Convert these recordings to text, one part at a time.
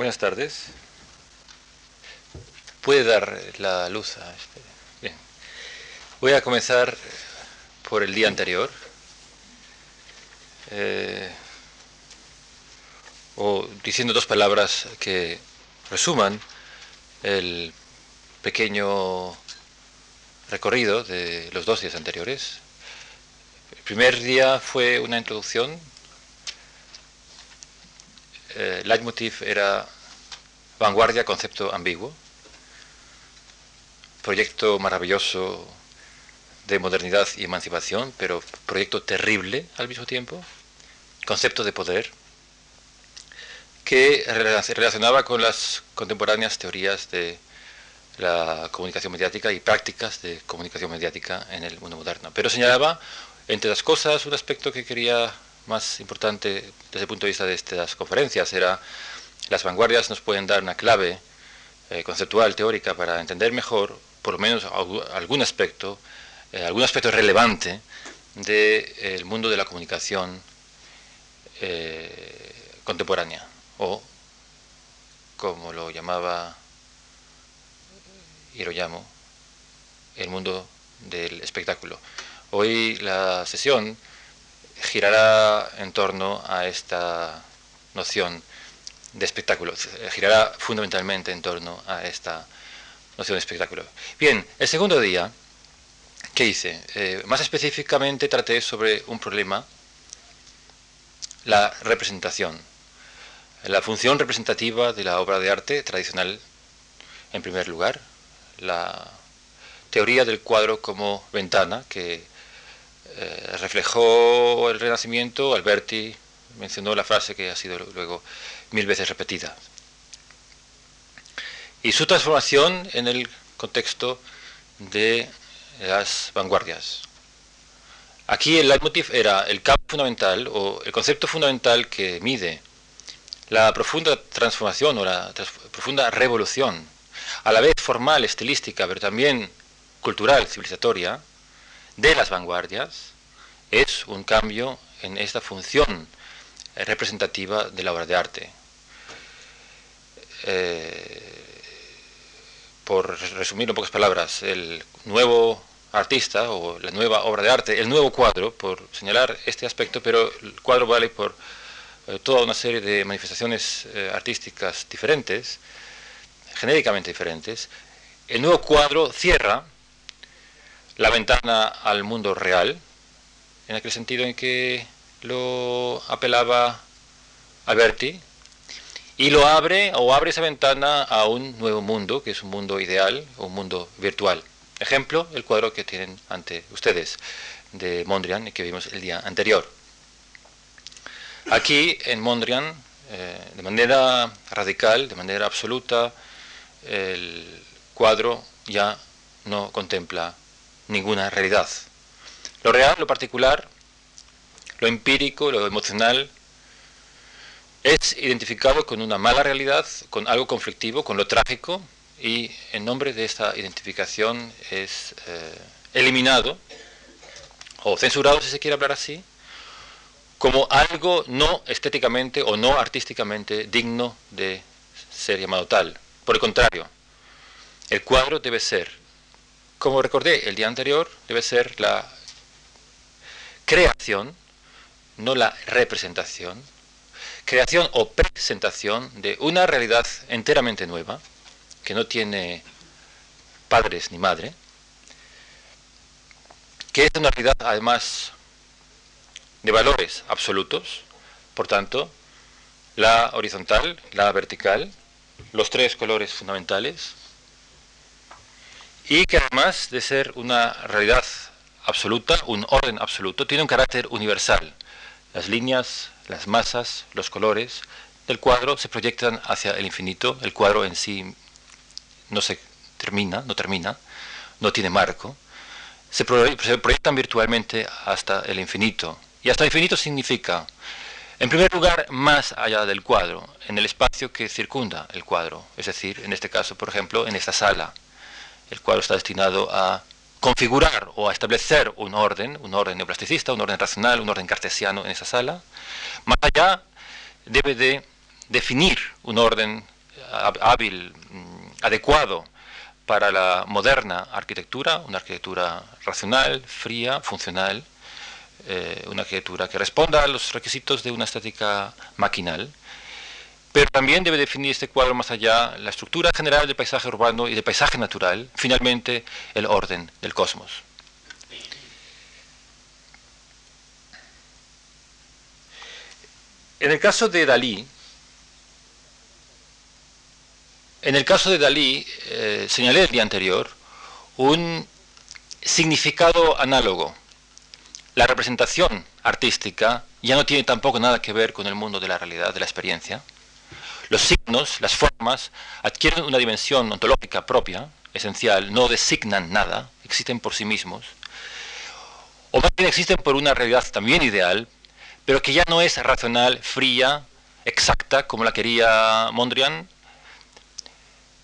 Buenas tardes. Puede dar la luz a este. Bien. Voy a comenzar por el día anterior. Eh, o diciendo dos palabras que resuman el pequeño recorrido de los dos días anteriores. El primer día fue una introducción eh, leitmotiv era vanguardia, concepto ambiguo, proyecto maravilloso de modernidad y emancipación, pero proyecto terrible al mismo tiempo, concepto de poder, que relacionaba con las contemporáneas teorías de la comunicación mediática y prácticas de comunicación mediática en el mundo moderno. Pero señalaba, entre las cosas, un aspecto que quería más importante desde el punto de vista de estas conferencias era las vanguardias nos pueden dar una clave eh, conceptual, teórica, para entender mejor, por lo menos algún aspecto, eh, algún aspecto relevante del mundo de la comunicación eh, contemporánea, o como lo llamaba y lo llamo, el mundo del espectáculo. Hoy la sesión girará en torno a esta noción de espectáculo, girará fundamentalmente en torno a esta noción de espectáculo. Bien, el segundo día, ¿qué hice? Eh, más específicamente traté sobre un problema, la representación, la función representativa de la obra de arte tradicional, en primer lugar, la teoría del cuadro como ventana, que eh, reflejó el Renacimiento, Alberti mencionó la frase que ha sido luego mil veces repetida. Y su transformación en el contexto de las vanguardias. Aquí el leitmotiv era el campo fundamental o el concepto fundamental que mide la profunda transformación o la profunda revolución, a la vez formal, estilística, pero también cultural, civilizatoria, de las vanguardias es un cambio en esta función representativa de la obra de arte. Eh, por resumir en pocas palabras, el nuevo artista o la nueva obra de arte, el nuevo cuadro, por señalar este aspecto, pero el cuadro vale por eh, toda una serie de manifestaciones eh, artísticas diferentes, genéricamente diferentes, el nuevo cuadro cierra la ventana al mundo real, en aquel sentido en que lo apelaba Alberti, y lo abre o abre esa ventana a un nuevo mundo, que es un mundo ideal, un mundo virtual. Ejemplo, el cuadro que tienen ante ustedes de Mondrian que vimos el día anterior. Aquí en Mondrian, eh, de manera radical, de manera absoluta, el cuadro ya no contempla ninguna realidad. Lo real, lo particular, lo empírico, lo emocional, es identificado con una mala realidad, con algo conflictivo, con lo trágico, y en nombre de esta identificación es eh, eliminado, o censurado si se quiere hablar así, como algo no estéticamente o no artísticamente digno de ser llamado tal. Por el contrario, el cuadro debe ser como recordé el día anterior, debe ser la creación, no la representación, creación o presentación de una realidad enteramente nueva, que no tiene padres ni madre, que es una realidad además de valores absolutos, por tanto, la horizontal, la vertical, los tres colores fundamentales, y que además de ser una realidad absoluta, un orden absoluto, tiene un carácter universal. Las líneas, las masas, los colores del cuadro se proyectan hacia el infinito, el cuadro en sí no se termina, no termina, no tiene marco, se, proyectan virtualmente hasta el infinito. Y hasta el infinito significa, en primer lugar, más allá del cuadro, en el espacio que circunda el cuadro, es decir, en este caso, por ejemplo, en esta sala, el cuadro está destinado a configurar o a establecer un orden, un orden neoplasticista, un orden racional, un orden cartesiano en esa sala. Más allá debe de definir un orden hábil, mm, adecuado para la moderna arquitectura, una arquitectura racional, fría, funcional, eh, una arquitectura que responda a los requisitos de una estética maquinal, pero también debe definir este cuadro más allá la estructura general del paisaje urbano y del paisaje natural, finalmente el orden del cosmos. En el caso de Dalí, en el caso de Dalí, eh, señalé el día anterior, un significado análogo. La representación artística ya no tiene tampoco nada que ver con el mundo de la realidad, de la experiencia. Los signos, las formas, adquieren una dimensión ontológica propia, esencial, no designan nada, existen por sí mismos, o más bien existen por una realidad también ideal, pero que ya no es racional, fría, exacta, como la quería Mondrian.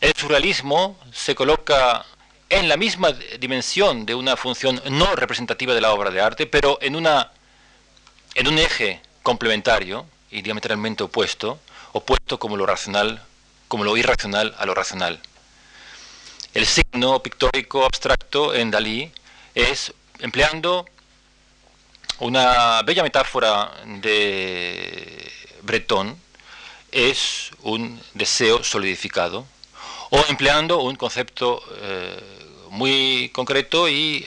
El surrealismo se coloca en la misma dimensión de una función no representativa de la obra de arte, pero en, una, en un eje complementario y diametralmente opuesto, opuesto como lo racional, como lo irracional a lo racional. El signo pictórico abstracto en Dalí es empleando una bella metáfora de Breton es un deseo solidificado o empleando un concepto eh, muy concreto y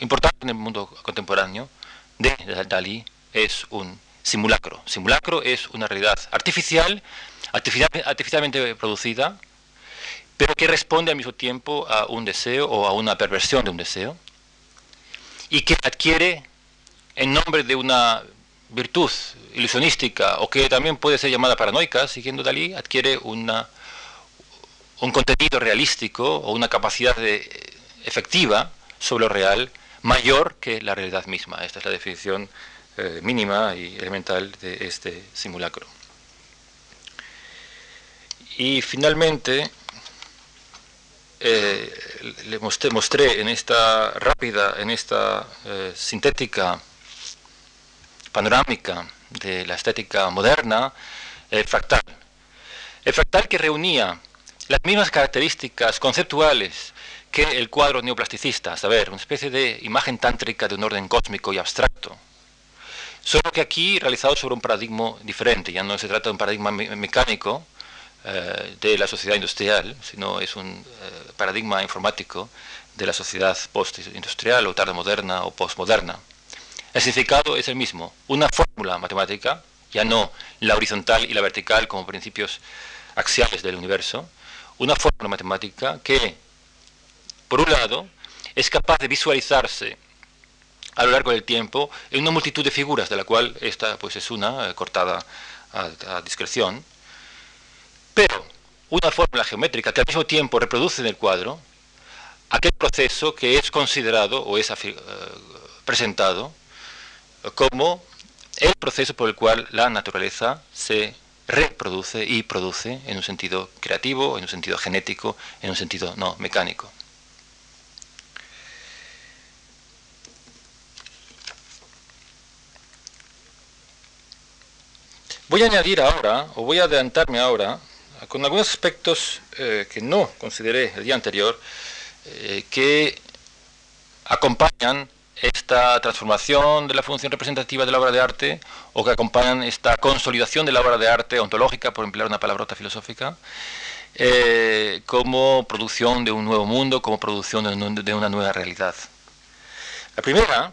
importante en el mundo contemporáneo de Dalí es un simulacro. Simulacro es una realidad artificial, artificialmente producida, pero que responde al mismo tiempo a un deseo o a una perversión de un deseo y que adquiere en nombre de una virtud ilusionística o que también puede ser llamada paranoica, siguiendo Dalí, adquiere una, un contenido realístico o una capacidad de, efectiva sobre lo real mayor que la realidad misma. Esta es la definición eh, mínima y elemental de este simulacro. Y finalmente, eh, le mostré, mostré, en esta rápida, en esta eh, sintética panorámica de la estética moderna, el fractal. El fractal que reunía las mismas características conceptuales que el cuadro neoplasticista, a saber, una especie de imagen tántrica de un orden cósmico y abstracto. Solo que aquí realizado sobre un paradigma diferente, ya no se trata de un paradigma mecánico eh, de la sociedad industrial, sino es un eh, paradigma informático de la sociedad postindustrial o tarde moderna o postmoderna. El significado es el mismo, una fórmula matemática, ya no la horizontal y la vertical como principios axiales del universo, una fórmula matemática que, por un lado, es capaz de visualizarse a lo largo del tiempo en una multitud de figuras, de la cual esta pues, es una, eh, cortada a, discreción, pero una fórmula geométrica que al mismo tiempo reproduce en el cuadro aquel proceso que es considerado o es eh, presentado como el proceso por el cual la naturaleza se reproduce y produce en un sentido creativo, en un sentido genético, en un sentido no mecánico. Voy a añadir ahora, o voy a adelantarme ahora, con algunos aspectos eh, que no consideré el día anterior, eh, que acompañan esta transformación de la función representativa de la obra de arte o que acompañan esta consolidación de la obra de arte ontológica, por emplear una palabrota filosófica, eh, como producción de un nuevo mundo, como producción de, una nueva realidad. La primera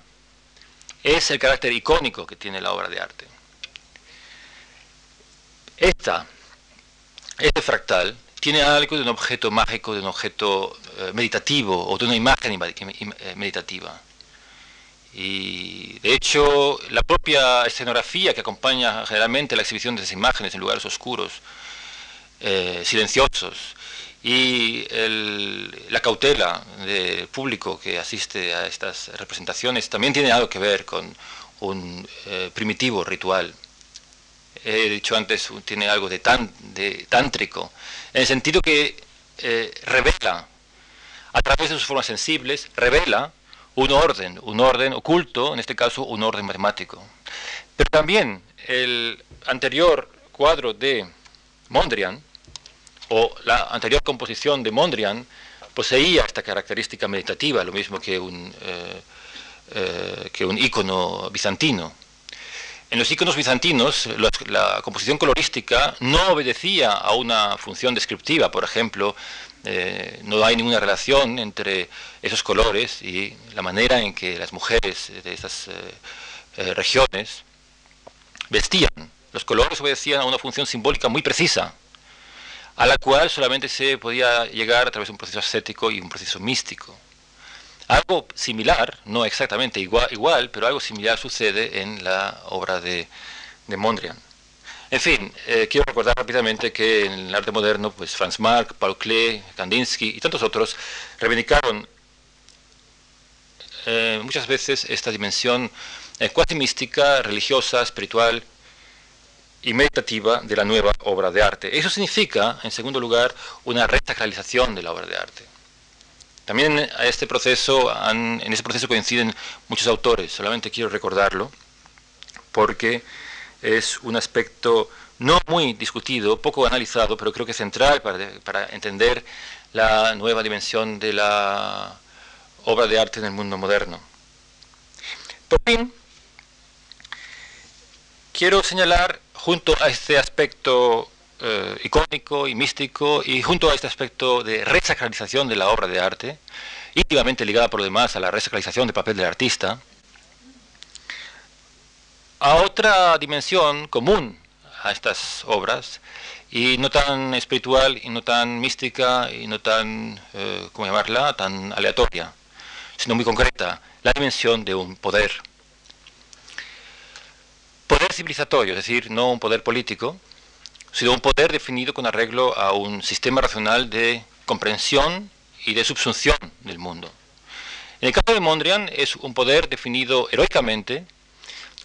es el carácter icónico que tiene la obra de arte. Esta, este fractal, tiene algo de un objeto mágico, de un objeto eh, meditativo o de una imagen eh, meditativa. Y de hecho, la propia escenografía que acompaña generalmente la exhibición de esas imágenes en lugares oscuros, eh, silenciosos, y la cautela del público que asiste a estas representaciones también tiene algo que ver con un primitivo ritual. He dicho antes, tiene algo de, tan, de tántrico, en el sentido que eh, revela, a través de sus formas sensibles, revela un orden, un orden oculto, en este caso un orden matemático. Pero también el anterior cuadro de Mondrian, o la anterior composición de Mondrian, poseía esta característica meditativa, lo mismo que un, eh, eh, que un ícono bizantino. En los iconos bizantinos, la composición colorística no obedecía a una función descriptiva, por ejemplo, eh, no hay ninguna relación entre esos colores y la manera en que las mujeres de esas regiones vestían. Los colores obedecían a una función simbólica muy precisa, a la cual solamente se podía llegar a través de un proceso ascético y un proceso místico. Algo similar, no exactamente igual, igual pero algo similar sucede en la obra de, Mondrian. En fin, eh, quiero recordar rápidamente que en el arte moderno, pues Franz Marc, Paul Klee, Kandinsky y tantos otros reivindicaron eh, muchas veces esta dimensión eh, mística, religiosa, espiritual, y meditativa de la nueva obra de arte. Eso significa, en segundo lugar, una resacralización de la obra de arte. También a este proceso en este proceso coinciden muchos autores, solamente quiero recordarlo, porque es un aspecto no muy discutido, poco analizado, pero creo que central para, para entender la nueva dimensión de la obra de arte en el mundo moderno. Por fin, quiero señalar junto a este aspecto eh, icónico y místico y junto a este aspecto de resacralización de la obra de arte, íntimamente ligada por lo demás a la resacralización del papel del artista, a otra dimensión común a estas obras, y no tan espiritual, y no tan mística, y no tan, eh, ¿cómo llamarla?, tan aleatoria, sino muy concreta, la dimensión de un poder poder civilizatorio, es decir, no un poder político, sino un poder definido con arreglo a un sistema racional de comprensión y de subsunción del mundo. En el caso de Mondrian es un poder definido heroicamente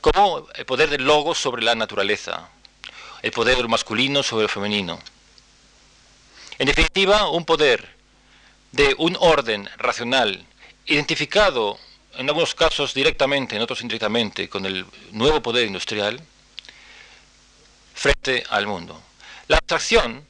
como el poder del logo sobre la naturaleza, el poder del masculino sobre el femenino. En definitiva, un poder de un orden racional identificado en algunos casos directamente, en otros indirectamente, con el nuevo poder industrial frente al mundo. La abstracción,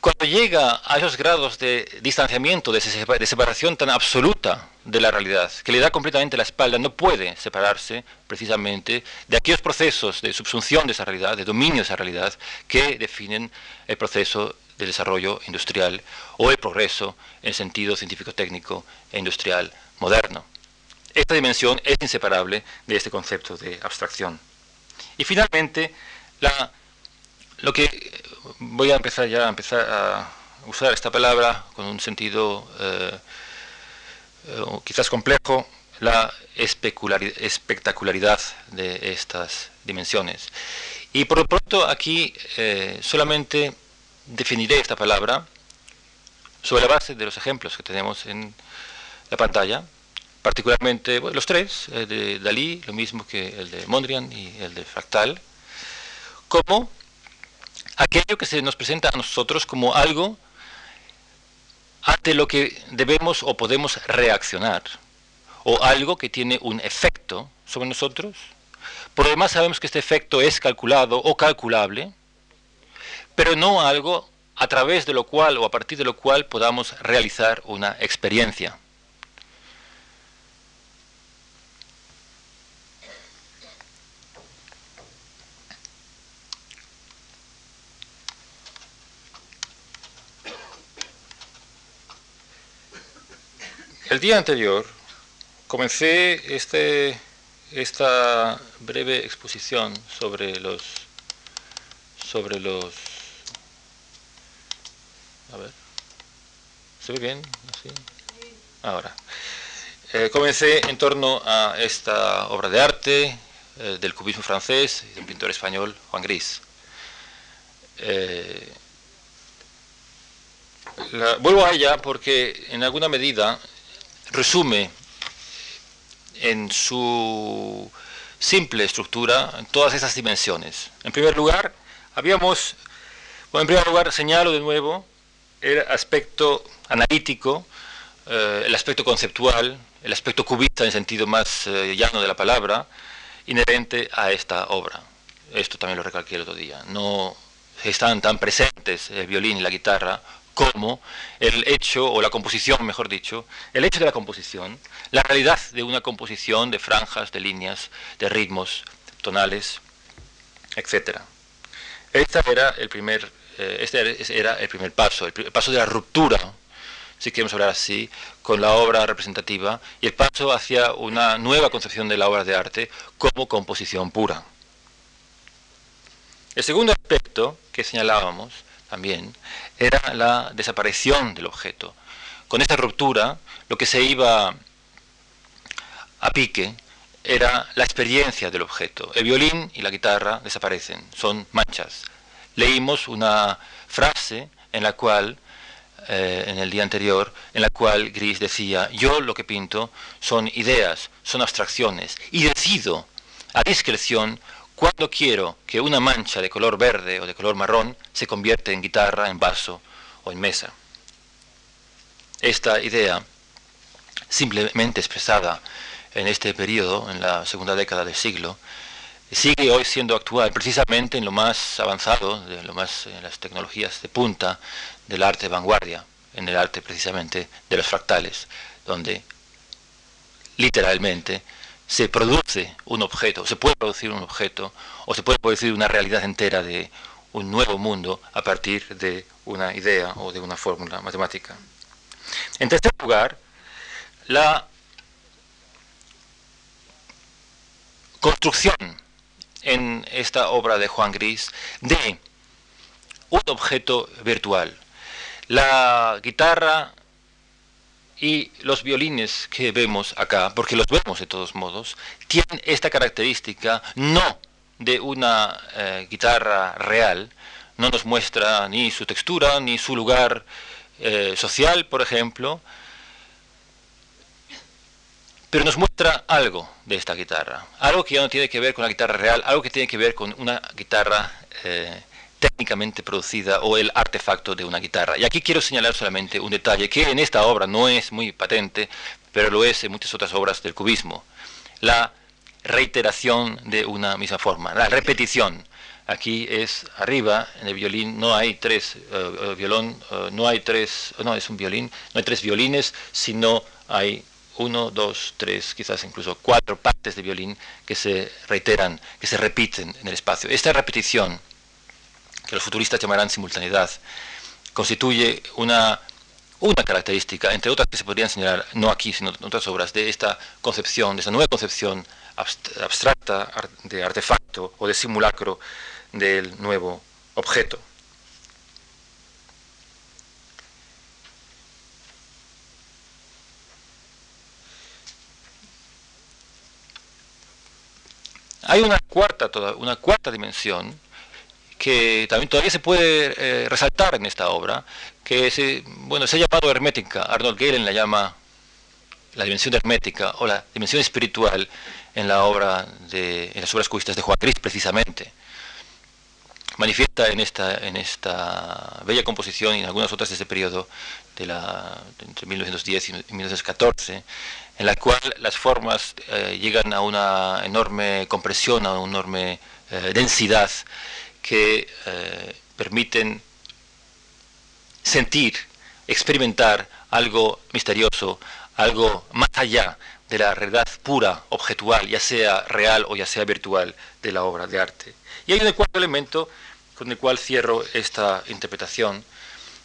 cuando llega a esos grados de distanciamiento, de separación tan absoluta de la realidad, que le da completamente la espalda, no puede separarse precisamente de aquellos procesos de subsunción de esa realidad, de dominio de esa realidad, que definen el proceso de desarrollo industrial o el progreso en sentido científico-técnico e industrial moderno. Esta dimensión es inseparable de este concepto de abstracción. Y finalmente, la, lo que voy a empezar ya a empezar a usar esta palabra con un sentido eh, eh, quizás complejo, la espectacularidad de estas dimensiones. Y por lo pronto aquí eh, solamente definiré esta palabra sobre la base de los ejemplos que tenemos en la pantalla, particularmente los tres, el de Dalí, lo mismo que el de Mondrian y el de Fractal, como aquello que se nos presenta a nosotros como algo ante lo que debemos o podemos reaccionar, o algo que tiene un efecto sobre nosotros. Por lo demás sabemos que este efecto es calculado o calculable, pero no algo a través de lo cual o a partir de lo cual podamos realizar una experiencia. El día anterior comencé este, esta breve exposición sobre los sobre los a ver se ve bien así ahora. Eh, comencé en torno a esta obra de arte eh, del cubismo francés y de un pintor español Juan Gris. Eh, vuelvo a ella porque en alguna medida resume en su simple estructura todas esas dimensiones. En primer lugar, habíamos, bueno, en primer lugar señalo de nuevo el aspecto analítico, eh, el aspecto conceptual, el aspecto cubista en sentido más eh, llano de la palabra, inherente a esta obra. Esto también lo recalqué el otro día. No están tan presentes el violín y la guitarra como el hecho, o la composición, mejor dicho, el hecho de la composición, la realidad de una composición de franjas, de líneas, de ritmos tonales, etc. Este era el primer, eh, este era el primer paso, el paso de la ruptura, si queremos hablar así, con la obra representativa y el paso hacia una nueva concepción de la obra de arte como composición pura. El segundo aspecto que señalábamos también era la desaparición del objeto. Con esta ruptura, lo que se iba a pique era la experiencia del objeto. El violín y la guitarra desaparecen, son manchas. Leímos una frase en la cual, eh, en el día anterior, en la cual Gris decía, yo lo que pinto son ideas, son abstracciones, y decido a discreción cuando quiero que una mancha de color verde o de color marrón se convierta en guitarra, en vaso o en mesa. Esta idea, simplemente expresada en este periodo, en la segunda década del siglo, sigue hoy siendo actual precisamente en lo más avanzado, de lo más, en las tecnologías de punta del arte de vanguardia, en el arte precisamente de los fractales, donde literalmente se produce un objeto, se puede producir un objeto, o se puede producir una realidad entera de un nuevo mundo a partir de una idea o de una fórmula matemática. En tercer lugar, la construcción en esta obra de Juan Gris de un objeto virtual. La guitarra y los violines que vemos acá, porque los vemos de todos modos, tienen esta característica no de una eh, guitarra real, no nos muestra ni su textura, ni su lugar eh, social, por ejemplo, pero nos muestra algo de esta guitarra, algo que ya no tiene que ver con la guitarra real, algo que tiene que ver con una guitarra eh, técnicamente producida o el artefacto de una guitarra. Y aquí quiero señalar solamente un detalle que en esta obra no es muy patente, pero lo es en muchas otras obras del cubismo. La reiteración de una misma forma, la repetición. Aquí es arriba, en el violín no hay tres eh, eh, violón, no hay tres, no es un violín, no hay tres violines, sino hay uno, dos, tres, quizás incluso cuatro partes de violín que se reiteran, que se repiten en el espacio. Esta repetición, que los futuristas llamarán simultaneidad, constituye una, una característica, entre otras que se podrían señalar, no aquí, sino en otras obras, de esta concepción, de esta nueva concepción abstracta de artefacto o de simulacro del nuevo objeto. Hay una cuarta, una cuarta dimensión que también todavía se puede eh, resaltar en esta obra, que se, bueno, se ha llamado hermética. Arnold Gehlen la llama la dimensión hermética o la dimensión espiritual en la obra de, en las obras cubistas de Juan Gris precisamente. Manifiesta en esta, en esta bella composición y en algunas otras de ese periodo, de la, entre 1910 y 1914, en la cual las formas eh, llegan a una enorme compresión, a una enorme eh, densidad que eh, permiten sentir, experimentar algo misterioso, algo más allá de la realidad pura, objetual, ya sea real o ya sea virtual, de la obra de arte. Y hay un cuarto elemento con el cual cierro esta interpretación,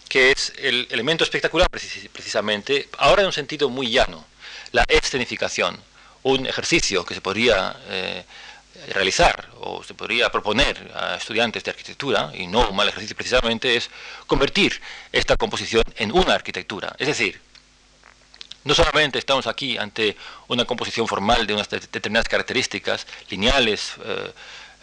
que es el elemento espectacular precisamente, ahora en un sentido muy llano, la escenificación, un ejercicio que se podría eh, realizar o se podría proponer a estudiantes de arquitectura, y no un mal ejercicio precisamente, es convertir esta composición en una arquitectura. Es decir, no solamente estamos aquí ante una composición formal de unas determinadas características lineales, eh,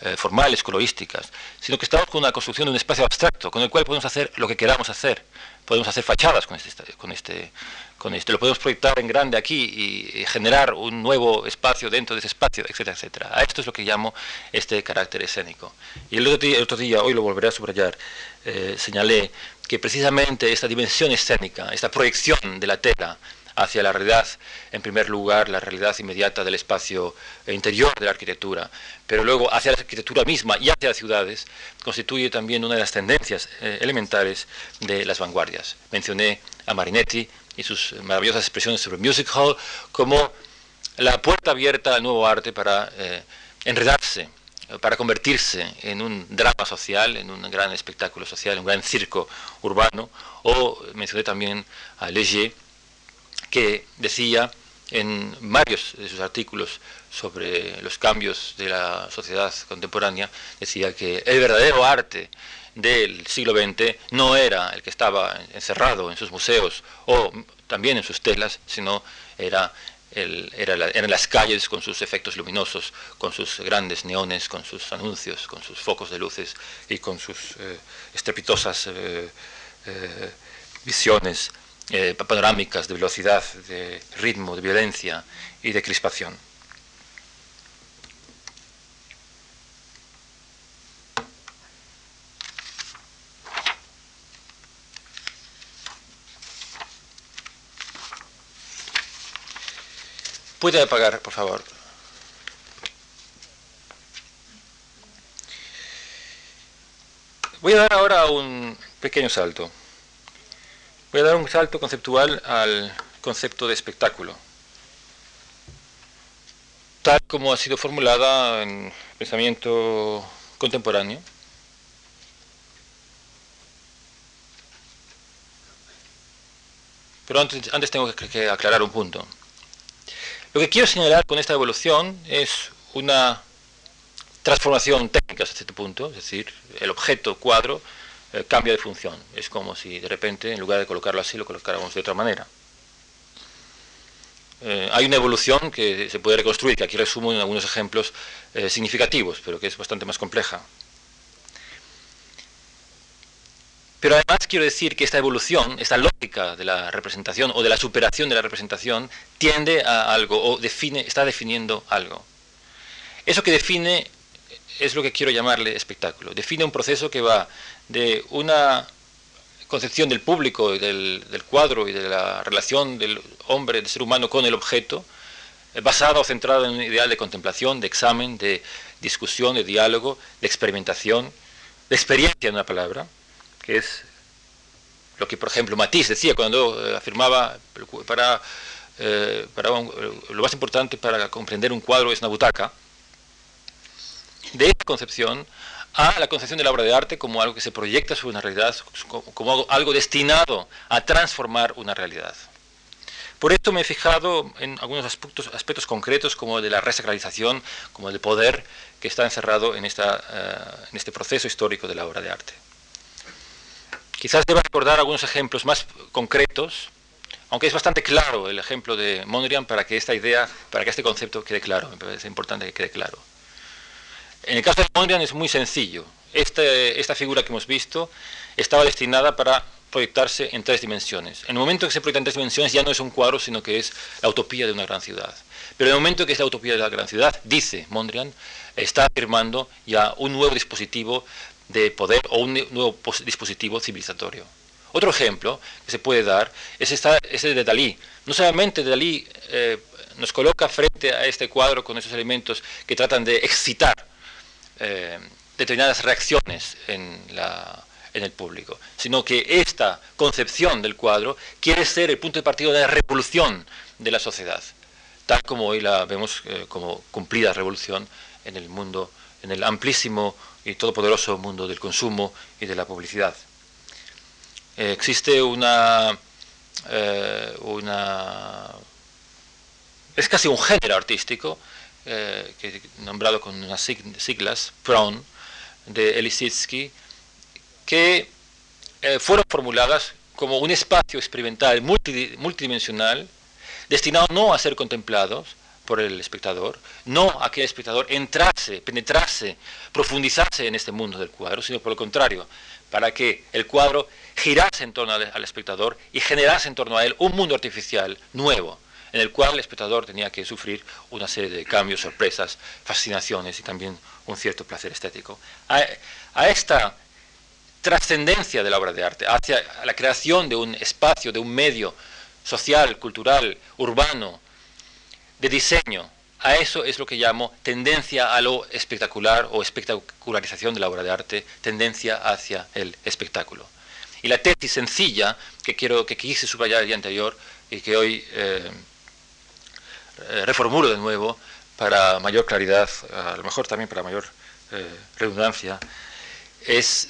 eh, formales, colorísticas, sino que estamos con una construcción de un espacio abstracto con el cual podemos hacer lo que queramos hacer. Podemos hacer fachadas con este, con este, con esto. Lo podemos proyectar en grande aquí y, generar un nuevo espacio dentro de ese espacio, etcétera, etcétera. A esto es lo que llamo este carácter escénico. Y el otro día, hoy lo volveré a subrayar, eh, señalé que precisamente esta dimensión escénica, esta proyección de la tela hacia la realidad, en primer lugar, la realidad inmediata del espacio interior de la arquitectura, pero luego hacia la arquitectura misma y hacia las ciudades, constituye también una de las tendencias eh, elementales de las vanguardias. Mencioné a Marinetti y sus maravillosas expresiones sobre Music Hall como la puerta abierta al nuevo arte para eh, enredarse, para convertirse en un drama social, en un gran espectáculo social, un gran circo urbano, o mencioné también a Léger, que decía en varios de sus artículos sobre los cambios de la sociedad contemporánea, decía que el verdadero arte del siglo XX no era el que estaba encerrado en sus museos o también en sus telas, sino era, el, era eran las calles con sus efectos luminosos, con sus grandes neones, con sus anuncios, con sus focos de luces y con sus eh, estrepitosas eh, eh, visiones eh, panorámicas de velocidad, de ritmo, de violencia y de crispación. ¿Puede apagar, por favor? Voy a dar ahora un pequeño salto. Voy a dar un salto conceptual al concepto de espectáculo, tal como ha sido formulada en pensamiento contemporáneo. Pero antes, antes tengo que, aclarar un punto. Lo que quiero señalar con esta evolución es una transformación técnica hasta este punto, es decir, el objeto cuadro eh, cambia de función. Es como si de repente, en lugar de colocarlo así, lo colocáramos de otra manera. Eh, hay una evolución que se puede reconstruir, que aquí resumo en algunos ejemplos eh, significativos, pero que es bastante más compleja. Pero además quiero decir que esta evolución, esta lógica de la representación o de la superación de la representación, tiende a algo o define, está definiendo algo. Eso que define es lo que quiero llamarle espectáculo. Define un proceso que va de una concepción del público, del, del cuadro y de la relación del hombre, del ser humano con el objeto, eh, basada o centrada en un ideal de contemplación, de examen, de discusión, de diálogo, de experimentación, de experiencia en una palabra, que es lo que, por ejemplo, Matisse decía cuando eh, afirmaba para, eh, para lo más importante para comprender un cuadro es una butaca, de esta concepción a la concepción de la obra de arte como algo que se proyecta sobre una realidad, como algo destinado a transformar una realidad. Por esto me he fijado en algunos aspectos, aspectos concretos como el de la resacralización, como el de poder que está encerrado en, esta, eh, en este proceso histórico de la obra de arte. Quizás deba recordar algunos ejemplos más concretos, aunque es bastante claro el ejemplo de Mondrian para que esta idea, para que este concepto quede claro, me parece importante que quede claro. En el caso de Mondrian es muy sencillo. Este, esta figura que hemos visto estaba destinada para proyectarse en tres dimensiones. En el momento que se proyecta en tres dimensiones ya no es un cuadro, sino que es la utopía de una gran ciudad. Pero en el momento que es la utopía de la gran ciudad, dice Mondrian, está afirmando ya un nuevo dispositivo de poder o un nuevo dispositivo civilizatorio. Otro ejemplo que se puede dar es ese de Dalí. No solamente Dalí eh, nos coloca frente a este cuadro con esos elementos que tratan de excitar eh, determinadas reacciones en, el público, sino que esta concepción del cuadro quiere ser el punto de partida de la revolución de la sociedad, tal como hoy la vemos eh, como cumplida revolución en el mundo, en el amplísimo y todopoderoso mundo del consumo y de la publicidad. Eh, existe una... es casi un género artístico eh, que, nombrado con unas siglas, PRON, de Elisitsky, que eh, fueron formuladas como un espacio experimental multidimensional destinado no a ser contemplados por el espectador, no a que el espectador entrase, penetrase, profundizase en este mundo del cuadro, sino por el contrario, para que el cuadro girase en torno al espectador y generase en torno a él un mundo artificial nuevo, en el cual el espectador tenía que sufrir una serie de cambios, sorpresas, fascinaciones y también un cierto placer estético. A, esta trascendencia de la obra de arte, hacia la creación de un espacio, de un medio social, cultural, urbano, de diseño. A eso es lo que llamo tendencia a lo espectacular o espectacularización de la obra de arte, tendencia hacia el espectáculo. Y la tesis sencilla que quiero que quise subrayar el día anterior y que hoy eh, eh, reformulo de nuevo para mayor claridad, a lo mejor también para mayor eh, redundancia, es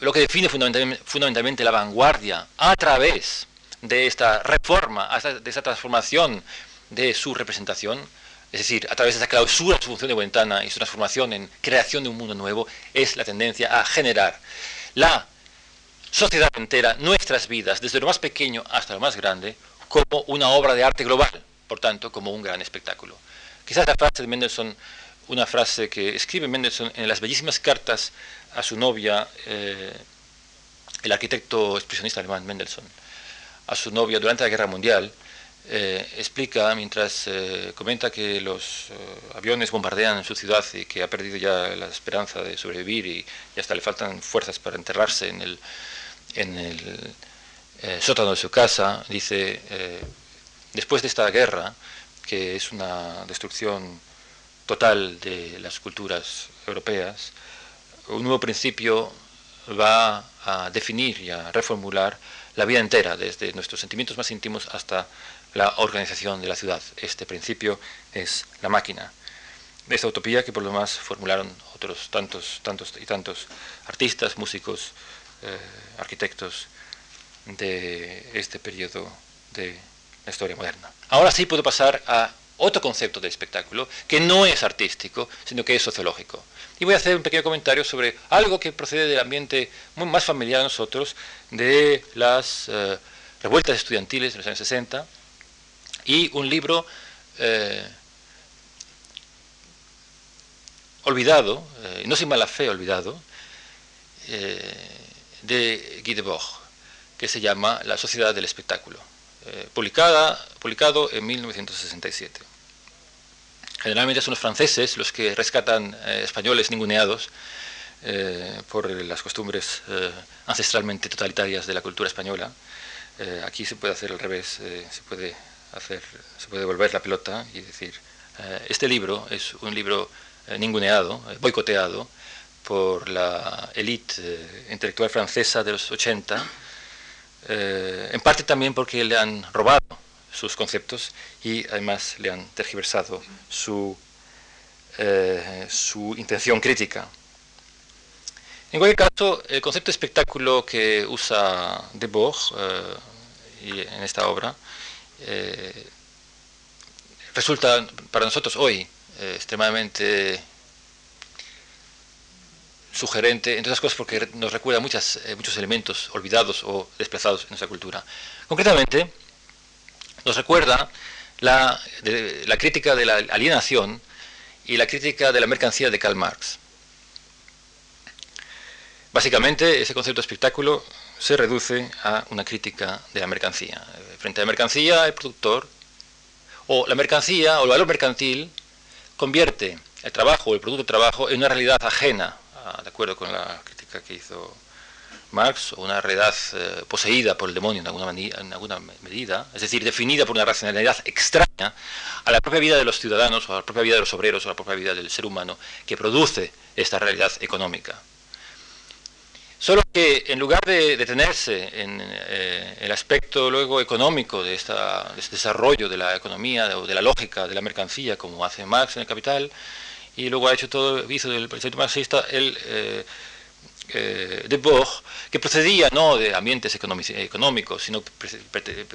lo que define fundamentalmente, la vanguardia a través de esta reforma, de esta transformación de su representación, es decir, a través de esa clausura su función de ventana y su transformación en creación de un mundo nuevo, es la tendencia a generar la sociedad entera, nuestras vidas, desde lo más pequeño hasta lo más grande, como una obra de arte global, por tanto, como un gran espectáculo. Quizás la frase de Mendelssohn, una frase que escribe Mendelssohn en las bellísimas cartas a su novia, eh, el arquitecto expresionista alemán Mendelssohn, a su novia durante la Guerra Mundial, eh, explica, mientras eh, comenta que los aviones bombardean su ciudad y que ha perdido ya la esperanza de sobrevivir y, hasta le faltan fuerzas para enterrarse en el sótano de su casa, dice, después de esta guerra, que es una destrucción total de las culturas europeas, un nuevo principio va a definir y a reformular la vida entera, desde nuestros sentimientos más íntimos hasta la organización de la ciudad. Este principio es la máquina. Esta utopía que por lo demás formularon otros tantos, tantos y tantos artistas, músicos, eh, arquitectos de este periodo de la historia moderna. Ahora sí puedo pasar a otro concepto de espectáculo que no es artístico, sino que es sociológico. Y voy a hacer un pequeño comentario sobre algo que procede del ambiente muy más familiar a nosotros, de las eh, revueltas estudiantiles de los años 60, y un libro eh, olvidado, eh, no sin mala fe olvidado, de Guy Debord, que se llama La Sociedad del Espectáculo, publicada, publicado en 1967. Generalmente son los franceses los que rescatan eh, españoles ninguneados eh, por las costumbres eh, ancestralmente totalitarias de la cultura española. aquí se puede hacer al revés, se, puede hacer, se puede volver la pelota y decir, este libro es un libro ninguneado, boicoteado por la élite intelectual francesa de los 80, en parte también porque le han robado sus conceptos y además le han tergiversado su, eh, su intención crítica. En cualquier caso, el concepto de espectáculo que usa Debord eh, en esta obra eh, resulta para nosotros hoy extremadamente sugerente, entre otras cosas porque nos recuerda muchas, muchos elementos olvidados o desplazados en nuestra cultura. Concretamente, nos recuerda la, la crítica de la alienación y la crítica de la mercancía de Karl Marx. Básicamente, ese concepto de espectáculo se reduce a una crítica de la mercancía. Frente a la mercancía, el productor, o la mercancía, o el valor mercantil, convierte el trabajo o el producto de trabajo en una realidad ajena, de acuerdo con la crítica que hizo Marx, una realidad eh, poseída por el demonio en alguna, en alguna, medida, es decir, definida por una racionalidad extraña a la propia vida de los ciudadanos, o a la propia vida de los obreros, o a la propia vida del ser humano, que produce esta realidad económica. Solo que en lugar de detenerse en eh, el aspecto luego económico de, esta, este desarrollo de la economía o de la lógica de la mercancía, como hace Marx en el Capital, y luego ha hecho todo, hizo del pensamiento marxista, él eh, eh, de Bourg, que procedía no de ambientes económicos, sino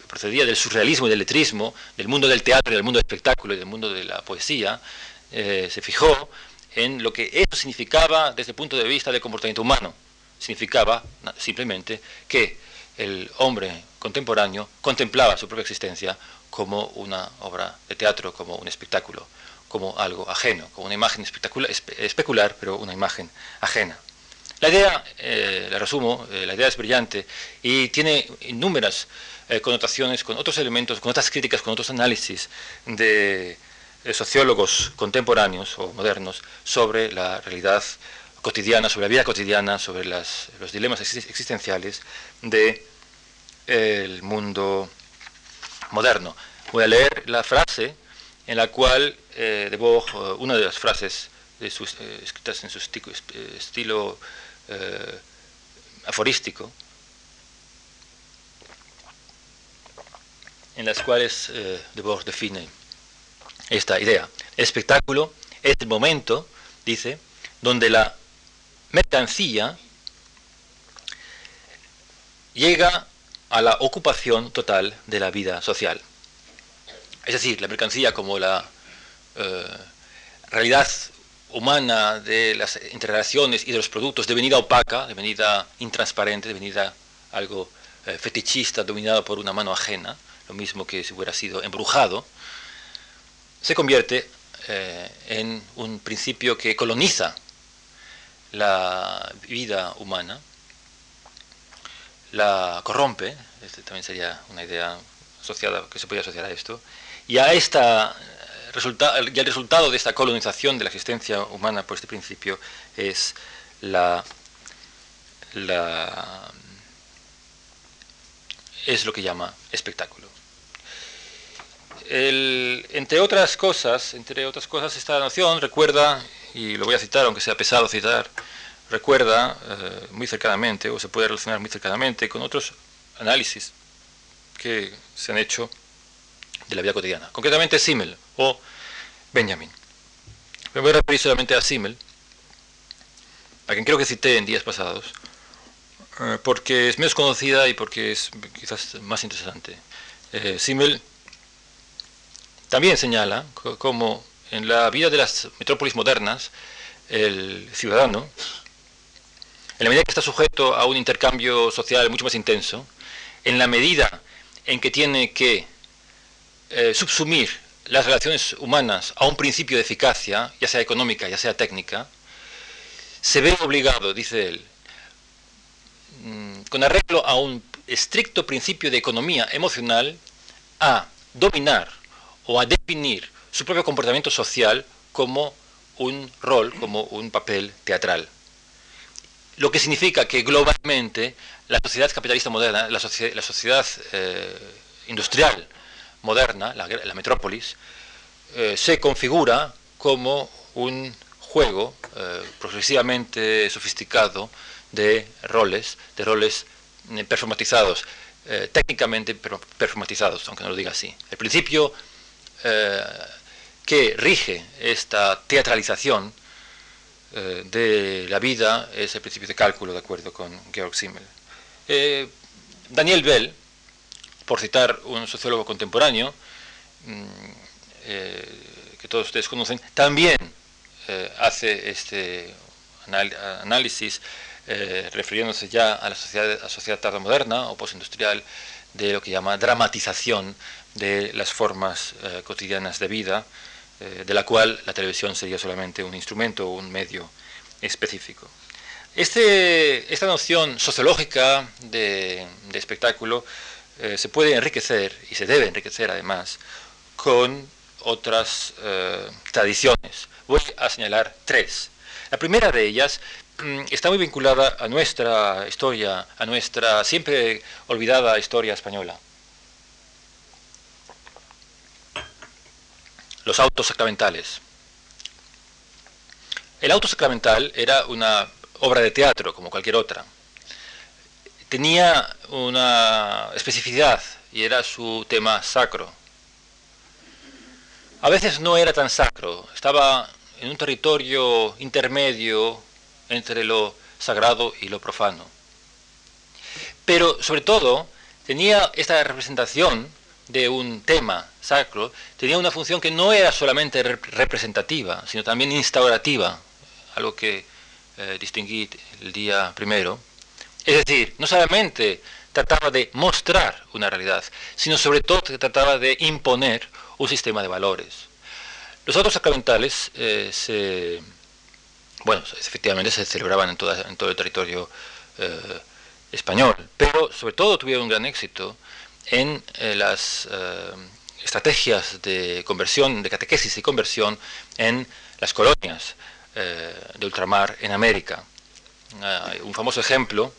procedía del surrealismo y del letrismo, del mundo del teatro del mundo del espectáculo y del mundo de la poesía, eh, se fijó en lo que eso significaba desde el punto de vista del comportamiento humano. Significaba simplemente que el hombre contemporáneo contemplaba su propia existencia como una obra de teatro, como un espectáculo, como algo ajeno, como una imagen especular, pero una imagen ajena. La idea, eh, la resumo, eh, la idea es brillante y tiene inúmeras eh, connotaciones con otros elementos, con otras críticas, con otros análisis de sociólogos contemporáneos o modernos sobre la realidad cotidiana, sobre la vida cotidiana, sobre los dilemas existenciales de el mundo moderno. Voy a leer la frase en la cual eh, Debord, eh, una de las frases de eh, escritas en su estilo aforístico, en las cuales Debord define esta idea. El espectáculo es el momento, dice, donde la mercancía llega a la ocupación total de la vida social. Es decir, la mercancía como la eh, realidad humana de las interrelaciones y de los productos devenida opaca, devenida intransparente, devenida algo eh, fetichista, dominado por una mano ajena, lo mismo que si hubiera sido embrujado, se convierte eh, en un principio que coloniza la vida humana, la corrompe, este también sería una idea asociada que se podría asociar a esto, y a esta y el resultado de esta colonización de la existencia humana por este principio es la, la es lo que llama espectáculo. entre otras cosas, entre otras cosas, esta noción recuerda, y lo voy a citar, aunque sea pesado citar, recuerda eh, muy cercanamente, o se puede relacionar muy cercanamente con otros análisis que se han hecho de la vida cotidiana, concretamente Simmel o Benjamin. Me voy a referir solamente a Simmel, a quien creo que cité en días pasados, eh, porque es menos conocida y porque es quizás más interesante. Eh, Simmel también señala cómo en la vida de las metrópolis modernas el ciudadano, en la medida que está sujeto a un intercambio social mucho más intenso, en la medida en que tiene que eh, subsumir las relaciones humanas a un principio de eficacia, ya sea económica, ya sea técnica, se ve obligado, dice él, mm, con arreglo a un estricto principio de economía emocional, a dominar o a definir su propio comportamiento social como un rol, como un papel teatral. Lo que significa que globalmente la sociedad capitalista moderna, la, sociedad eh, industrial moderna, la, metrópolis, eh, se configura como un juego eh, progresivamente sofisticado de roles, de roles eh, performatizados, técnicamente performatizados, aunque no lo diga así. El principio que rige esta teatralización de la vida es el principio de cálculo, de acuerdo con Georg Simmel. Daniel Bell, por citar un sociólogo contemporáneo, mm, eh, que todos ustedes conocen, también eh, hace este análisis eh, refiriéndose ya a la sociedad, a tardomoderna o postindustrial de lo que llama dramatización de las formas cotidianas de vida, de la cual la televisión sería solamente un instrumento o un medio específico. Este, esta noción sociológica de espectáculo eh, se puede enriquecer, y se debe enriquecer además, con otras eh, tradiciones. Voy a señalar tres. La primera de ellas mm, está muy vinculada a nuestra historia, a nuestra siempre olvidada historia española. Los autos sacramentales. El auto sacramental era una obra de teatro, como cualquier otra tenía una especificidad y era su tema sacro. A veces no era tan sacro, estaba en un territorio intermedio entre lo sagrado y lo profano. Pero sobre todo tenía esta representación de un tema sacro, tenía una función que no era solamente representativa, sino también instaurativa, algo que eh, distinguí el día primero, es decir, no solamente trataba de mostrar una realidad, sino sobre todo trataba de imponer un sistema de valores. Los autos sacramentales eh, se, bueno, efectivamente se celebraban en, todo el territorio eh, español, pero sobre todo tuvieron un gran éxito en eh, las estrategias de conversión, de catequesis y conversión en las colonias de ultramar en América. un famoso ejemplo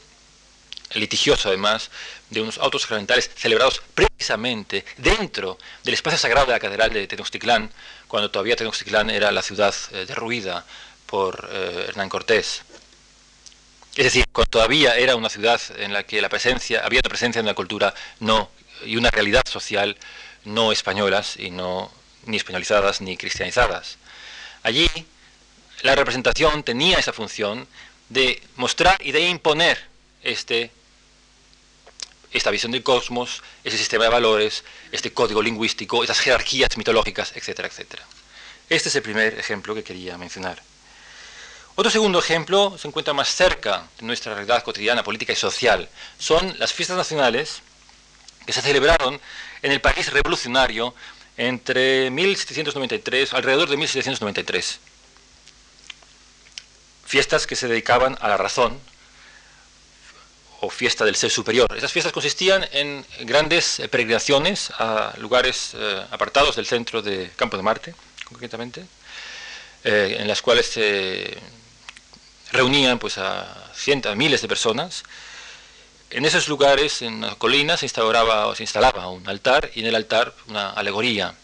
litigioso además, de unos autos sacramentales celebrados precisamente dentro del espacio sagrado de la catedral de Tenochtitlán, cuando todavía Tenochtitlán era la ciudad eh, derruida por eh, Hernán Cortés. Es decir, cuando todavía era una ciudad en la que la presencia, había una presencia de una cultura no y una realidad social no españolas y no ni españolizadas ni cristianizadas. Allí la representación tenía esa función de mostrar y de imponer este, esta visión del cosmos, ese sistema de valores, este código lingüístico, estas jerarquías mitológicas, etcétera, etcétera. Este es el primer ejemplo que quería mencionar. Otro segundo ejemplo se encuentra más cerca de nuestra realidad cotidiana, política y social. Son las fiestas nacionales que se celebraron en el país revolucionario entre 1793, alrededor de 1793 fiestas que se dedicaban a la razón o fiesta del ser superior. Esas fiestas consistían en grandes peregrinaciones a lugares eh, apartados del centro de Campo de Marte, concretamente, eh, en las cuales se reunían pues, a cientos, miles de personas. En esos lugares, en las colinas, se instauraba o se instalaba un altar y en el altar una alegoría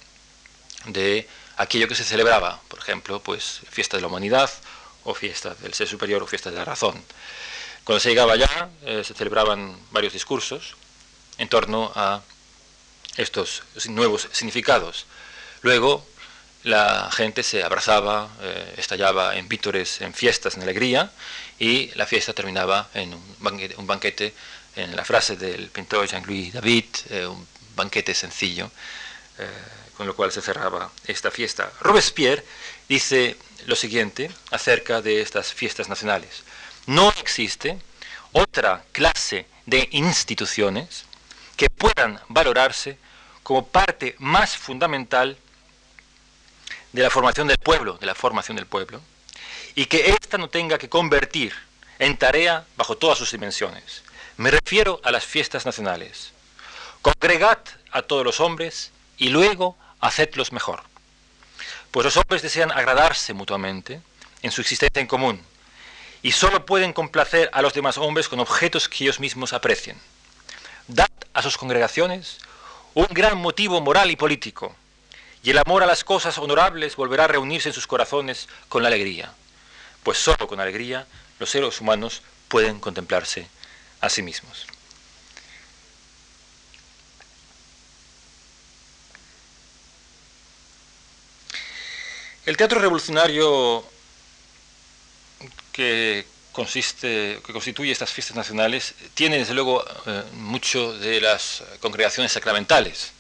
de aquello que se celebraba, por ejemplo, pues fiesta de la humanidad o fiesta del ser superior o fiesta de la razón. Cuando se llegaba allá, eh, se celebraban varios discursos en torno a estos nuevos significados. Luego, la gente se abrazaba, eh, estallaba en vítores, en fiestas, en alegría, y la fiesta terminaba en un banquete, en la frase del pintor Jean-Louis David, eh, un banquete sencillo, con lo cual se cerraba esta fiesta. Robespierre dice lo siguiente acerca de estas fiestas nacionales. No existe otra clase de instituciones que puedan valorarse como parte más fundamental de la formación del pueblo, de la formación del pueblo, y que ésta no tenga que convertir en tarea bajo todas sus dimensiones. Me refiero a las fiestas nacionales. Congregad a todos los hombres y luego hacedlos mejor. Pues los hombres desean agradarse mutuamente en su existencia en común y solo pueden complacer a los demás hombres con objetos que ellos mismos aprecien. Dad a sus congregaciones un gran motivo moral y político, y el amor a las cosas honorables volverá a reunirse en sus corazones con la alegría, pues solo con alegría los seres humanos pueden contemplarse a sí mismos. El teatro revolucionario que consiste, que constituye estas fiestas nacionales, tiene desde luego eh, mucho de las congregaciones sacramentales,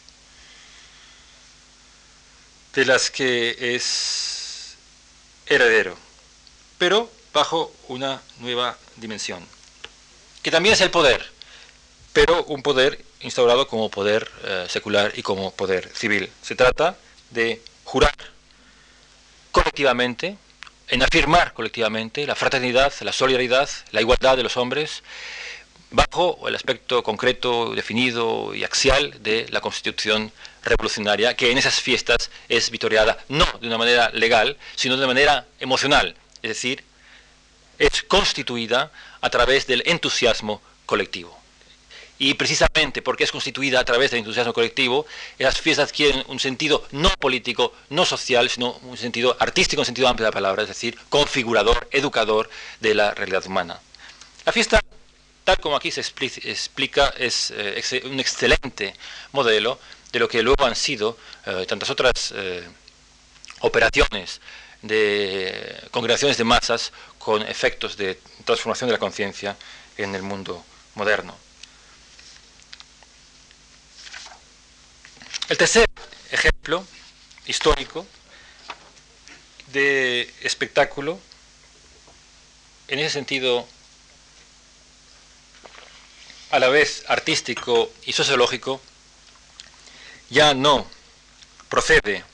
de las que es heredero, pero bajo una nueva dimensión, que también es el poder, pero un poder instaurado como poder eh, secular y como poder civil. Se trata de jurar colectivamente, en afirmar colectivamente la fraternidad, la solidaridad, la igualdad de los hombres, bajo el aspecto concreto, definido y axial de la Constitución revolucionaria, que en esas fiestas es vitoreada no de una manera legal, sino de manera emocional, es decir, es constituida a través del entusiasmo colectivo. Y precisamente porque es constituida a través del entusiasmo colectivo, esas fiestas adquieren un sentido no político, no social, sino un sentido artístico en sentido amplio de la palabra, es decir, configurador, educador de la realidad humana. La fiesta, tal como aquí se explica, es eh, un excelente modelo de lo que luego han sido eh, tantas otras eh, operaciones de congregaciones de masas con efectos de transformación de la conciencia en el mundo moderno. El tercer ejemplo histórico de espectáculo, en ese sentido a la vez artístico y sociológico, ya no procede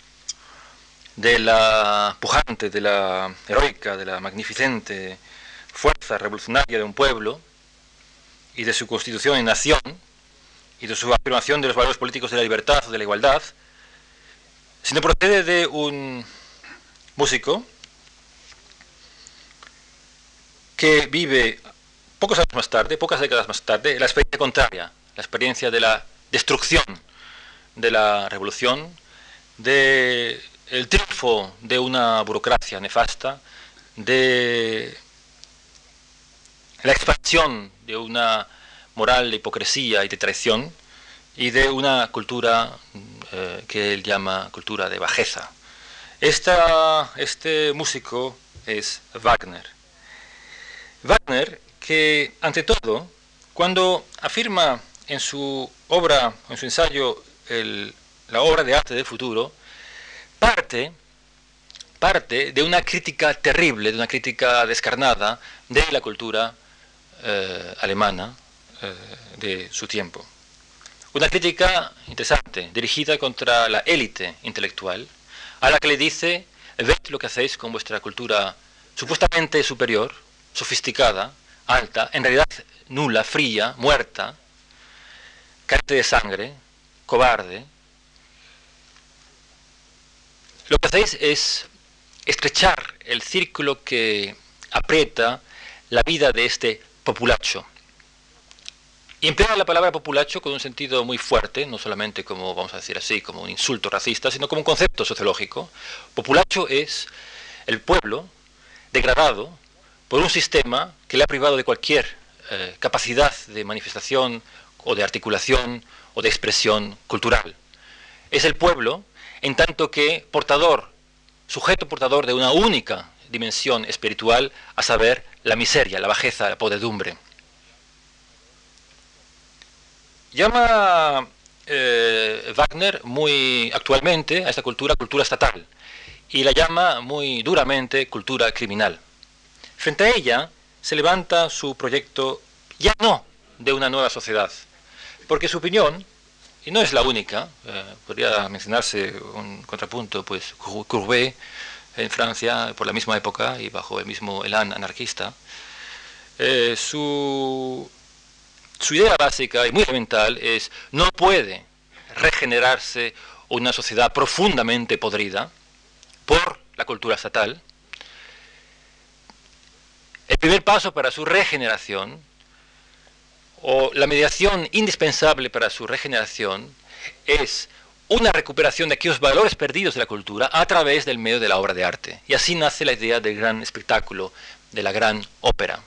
de la pujante, de la heroica, de la magnificente fuerza revolucionaria de un pueblo y de su constitución y nación, y de su afirmación de los valores políticos de la libertad o de la igualdad, sino procede de un músico que vive pocos años más tarde, pocas décadas más tarde, la experiencia contraria, la experiencia de la destrucción de la revolución, de el triunfo de una burocracia nefasta, de la expansión de una moral de hipocresía y de traición y de una cultura eh, que él llama cultura de bajeza. Este músico es Wagner. Wagner, que ante todo, cuando afirma en su obra, en su ensayo, la obra de arte del futuro, parte, parte de una crítica terrible, de una crítica descarnada de la cultura eh, alemana eh, de su tiempo. Una crítica interesante, dirigida contra la élite intelectual, a la que le dice, ved lo que hacéis con vuestra cultura supuestamente superior, sofisticada, alta, en realidad nula, fría, muerta, carente de sangre, cobarde. Lo que hacéis es estrechar el círculo que aprieta la vida de este populacho. Y emplea la palabra populacho con un sentido muy fuerte, no solamente como, vamos a decir así, como un insulto racista, sino como un concepto sociológico. Populacho es el pueblo degradado por un sistema que le ha privado de cualquier eh, capacidad de manifestación o de articulación o de expresión cultural. Es el pueblo en tanto que portador, sujeto portador de una única dimensión espiritual, a saber, la miseria, la bajeza, la podedumbre. Llama eh, Wagner muy actualmente a esta cultura cultura estatal y la llama muy duramente cultura criminal. Frente a ella se levanta su proyecto ya no de una nueva sociedad, porque su opinión, y no es la única, eh, podría mencionarse un contrapunto, pues Courbet, en Francia por la misma época y bajo el mismo elan anarquista, eh, su, su idea básica y muy elemental es no puede regenerarse una sociedad profundamente podrida por la cultura estatal. El primer paso para su regeneración o la mediación indispensable para su regeneración es una recuperación de aquellos valores perdidos de la cultura a través del medio de la obra de arte. Y así nace la idea del gran espectáculo, de la gran ópera.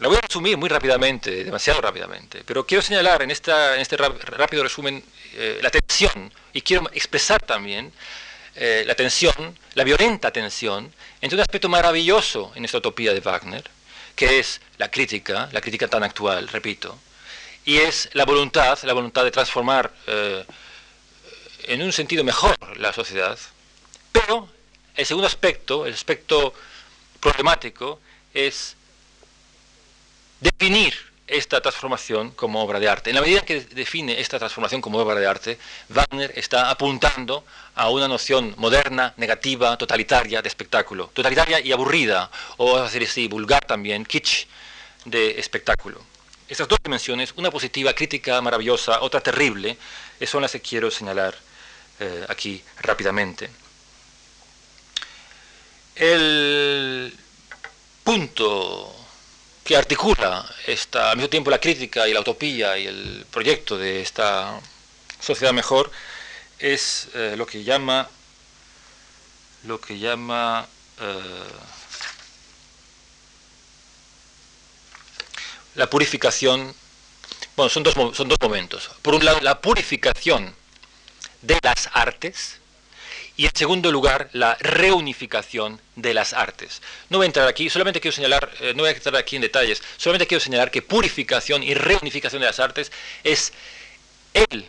La voy a resumir muy rápidamente, demasiado rápidamente, pero quiero señalar en, este rápido resumen eh, la tensión y quiero expresar también eh, la tensión, la violenta tensión, entre un aspecto maravilloso en esta utopía de Wagner, que es la crítica, la crítica tan actual, repito, y es la voluntad, la voluntad de transformar eh, en un sentido mejor la sociedad. Pero el segundo aspecto, el aspecto problemático, es definir esta transformación como obra de arte. En la medida que define esta transformación como obra de arte, Wagner está apuntando a una noción moderna, negativa, totalitaria de espectáculo. Totalitaria y aburrida, o a decir así, vulgar también, kitsch de espectáculo. Estas dos dimensiones, una positiva, crítica, maravillosa, otra terrible, son las que quiero señalar eh, aquí rápidamente. El punto que articula esta, al mismo tiempo la crítica y la utopía y el proyecto de esta sociedad mejor es eh, lo que llama lo que llama eh, la purificación, bueno, son dos, son dos momentos. Por un lado, la purificación de las artes y en segundo lugar, la reunificación de las artes. No voy a entrar aquí, solamente quiero señalar, eh, no voy a entrar aquí en detalles, solamente quiero señalar que purificación y reunificación de las artes es el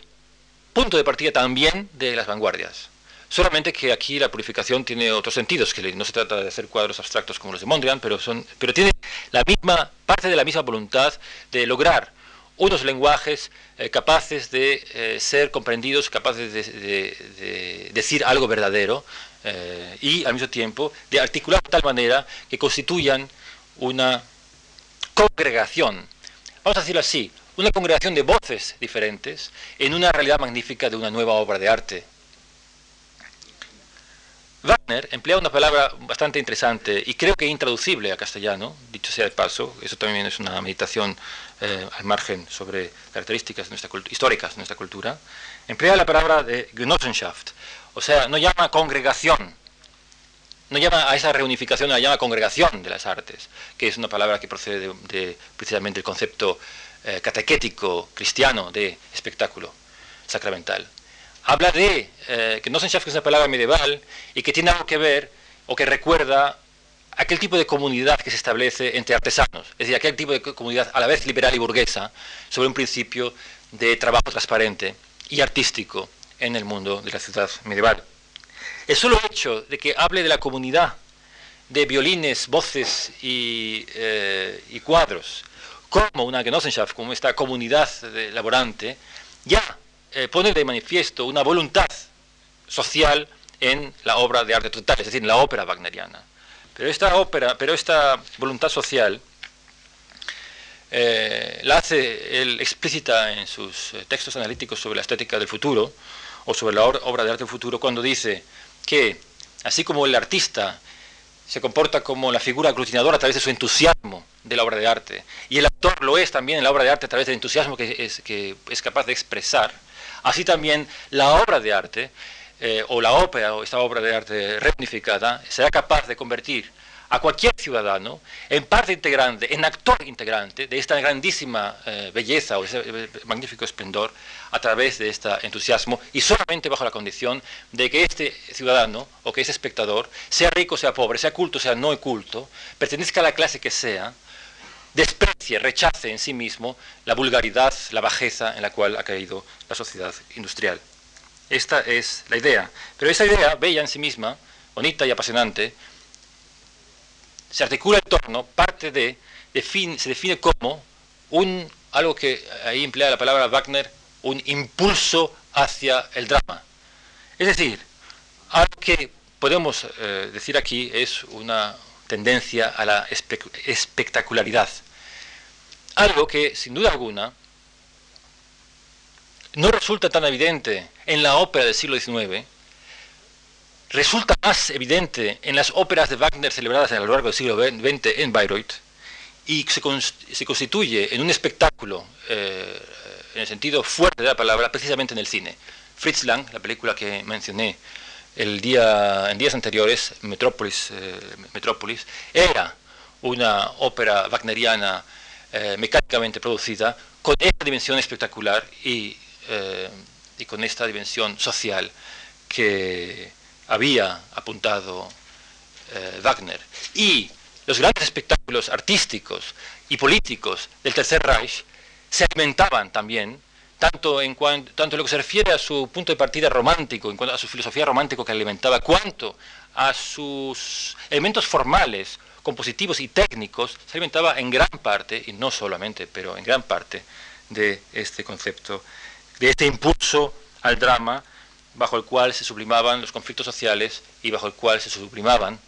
punto de partida también de las vanguardias. Solamente que aquí la purificación tiene otros sentidos, que no se trata de hacer cuadros abstractos como los de Mondrian, pero, son, pero tiene la misma, parte de la misma voluntad de lograr unos lenguajes eh, capaces de eh, ser comprendidos, capaces de, decir algo verdadero eh, y al mismo tiempo de articular de tal manera que constituyan una congregación, vamos a decirlo así, una congregación de voces diferentes en una realidad magnífica de una nueva obra de arte Wagner emplea una palabra bastante interesante y creo que intraducible a castellano, dicho sea de paso, eso también es una meditación eh, al margen sobre características históricas de nuestra cultura, emplea la palabra de Genossenschaft, o sea, no llama congregación, no llama a esa reunificación, la llama congregación de las artes, que es una palabra que procede de, precisamente del concepto eh, catequético cristiano de espectáculo sacramental. Habla de eh, que Genossenschaft es una palabra medieval y que tiene algo que ver o que recuerda aquel tipo de comunidad que se establece entre artesanos, es decir, aquel tipo de comunidad a la vez liberal y burguesa sobre un principio de trabajo transparente y artístico en el mundo de la ciudad medieval. El solo hecho de que hable de la comunidad de violines, voces y, eh, cuadros como una Genossenschaft, como esta comunidad laborante, ya eh, pone de manifiesto una voluntad social en la obra de arte total, es decir, en la ópera wagneriana. Pero esta ópera, pero esta voluntad social eh, la hace él explícita en sus eh, textos analíticos sobre la estética del futuro o sobre la obra de arte del futuro cuando dice que así como el artista se comporta como la figura aglutinadora a través de su entusiasmo de la obra de arte y el actor lo es también en la obra de arte a través del entusiasmo que es, que es capaz de expresar, así también la obra de arte eh, o la ópera o esta obra de arte reunificada será capaz de convertir a cualquier ciudadano en parte integrante, en actor integrante de esta grandísima eh, belleza o ese eh, magnífico esplendor a través de este entusiasmo y solamente bajo la condición de que este ciudadano o que ese espectador, sea rico, sea pobre, sea culto, sea no culto, pertenezca a la clase que sea, desprecie, rechace en sí mismo la vulgaridad, la bajeza en la cual ha caído la sociedad industrial. Esta es la idea. Pero esa idea, bella en sí misma, bonita y apasionante, se articula en torno, parte de, se define como un, algo que ahí emplea la palabra Wagner, un impulso hacia el drama. Es decir, algo que podemos eh, decir aquí es una tendencia a la espectacularidad. Algo que, sin duda alguna, no resulta tan evidente en la ópera del siglo XIX, resulta más evidente en las óperas de Wagner celebradas a lo largo del siglo XX en Bayreuth y se, constituye en un espectáculo, eh, en el sentido fuerte de la palabra, precisamente en el cine. Fritz Lang, la película que mencioné el día, en días anteriores, Metrópolis, eh, Metrópolis, era una ópera wagneriana eh, mecánicamente producida con esta dimensión espectacular y eh, y con esta dimensión social que había apuntado eh, Wagner. Y los grandes espectáculos artísticos y políticos del Tercer Reich se alimentaban también, tanto en, cuanto, tanto lo que se refiere a su punto de partida romántico, en cuanto a su filosofía romántica que alimentaba, cuanto a sus elementos formales, compositivos y técnicos, se alimentaba en gran parte, y no solamente, pero en gran parte, de este concepto de este impulso al drama bajo el cual se sublimaban los conflictos sociales y bajo el cual se sublimaban,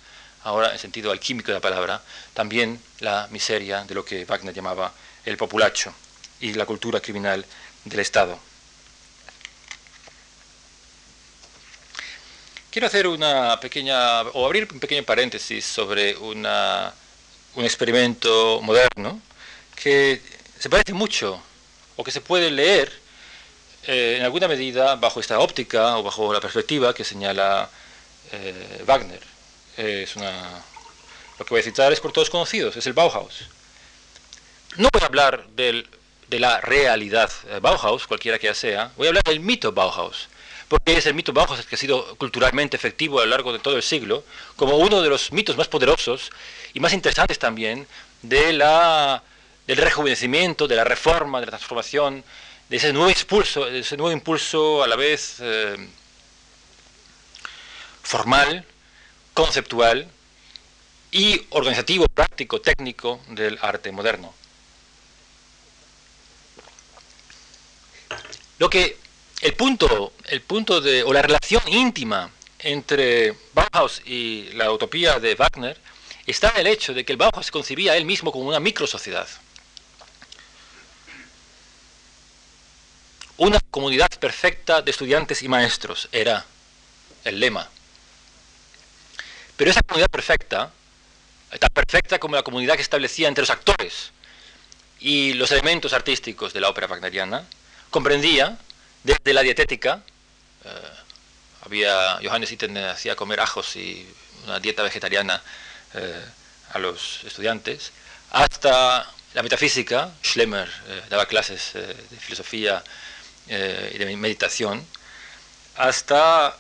ahora en sentido alquímico de la palabra, también la miseria de lo que Wagner llamaba el populacho y la cultura criminal del Estado. Quiero hacer una pequeña, o abrir un pequeño paréntesis sobre un experimento moderno que se parece mucho o que se puede leer eh, en alguna medida bajo esta óptica o bajo la perspectiva que señala eh, Wagner. lo que voy a citar es por todos conocidos, es el Bauhaus. No voy a hablar de la realidad eh, Bauhaus, cualquiera que sea, voy a hablar del mito Bauhaus, porque es el mito Bauhaus que ha sido culturalmente efectivo a lo largo de todo el siglo, como uno de los mitos más poderosos y más interesantes también de la, del rejuvenecimiento, de la reforma, de la transformación de ese nuevo impulso, ese nuevo impulso a la vez eh, formal, conceptual y organizativo, práctico, técnico del arte moderno. Lo que el punto, el punto de, o la relación íntima entre Bauhaus y la utopía de Wagner está en el hecho de que el Bauhaus se concibía a él mismo como una microsociedad. Una comunidad perfecta de estudiantes y maestros era el lema. Pero esa comunidad perfecta, tan perfecta como la comunidad que establecía entre los actores y los elementos artísticos de la ópera wagneriana, comprendía desde la dietética, eh, había Johannes Itten hacía comer ajos y una dieta vegetariana eh, a los estudiantes, hasta la metafísica, Schlemmer eh, daba clases de filosofía y de meditación, hasta,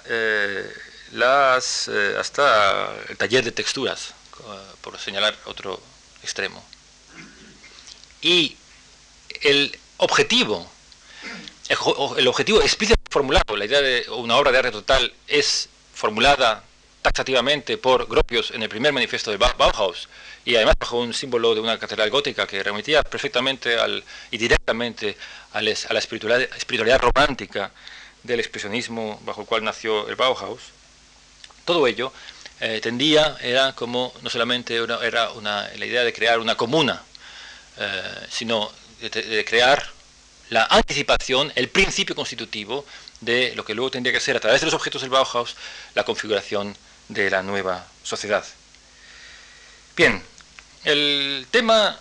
las, hasta el taller de texturas, por señalar otro extremo. Y el objetivo el objetivo explícitamente formulado, la idea de una obra de arte total es formulada taxativamente por Gropius en el primer manifiesto de Bauhaus y además bajo un símbolo de una catedral gótica que remitía perfectamente al, y directamente a, la espiritualidad, romántica del expresionismo bajo el cual nació el Bauhaus. Todo ello eh, tendía, era como no solamente era una, la idea de crear una comuna, eh, sino de crear la anticipación, el principio constitutivo de lo que luego tendría que ser, a través de los objetos del Bauhaus, la configuración de la nueva sociedad. Bien, el tema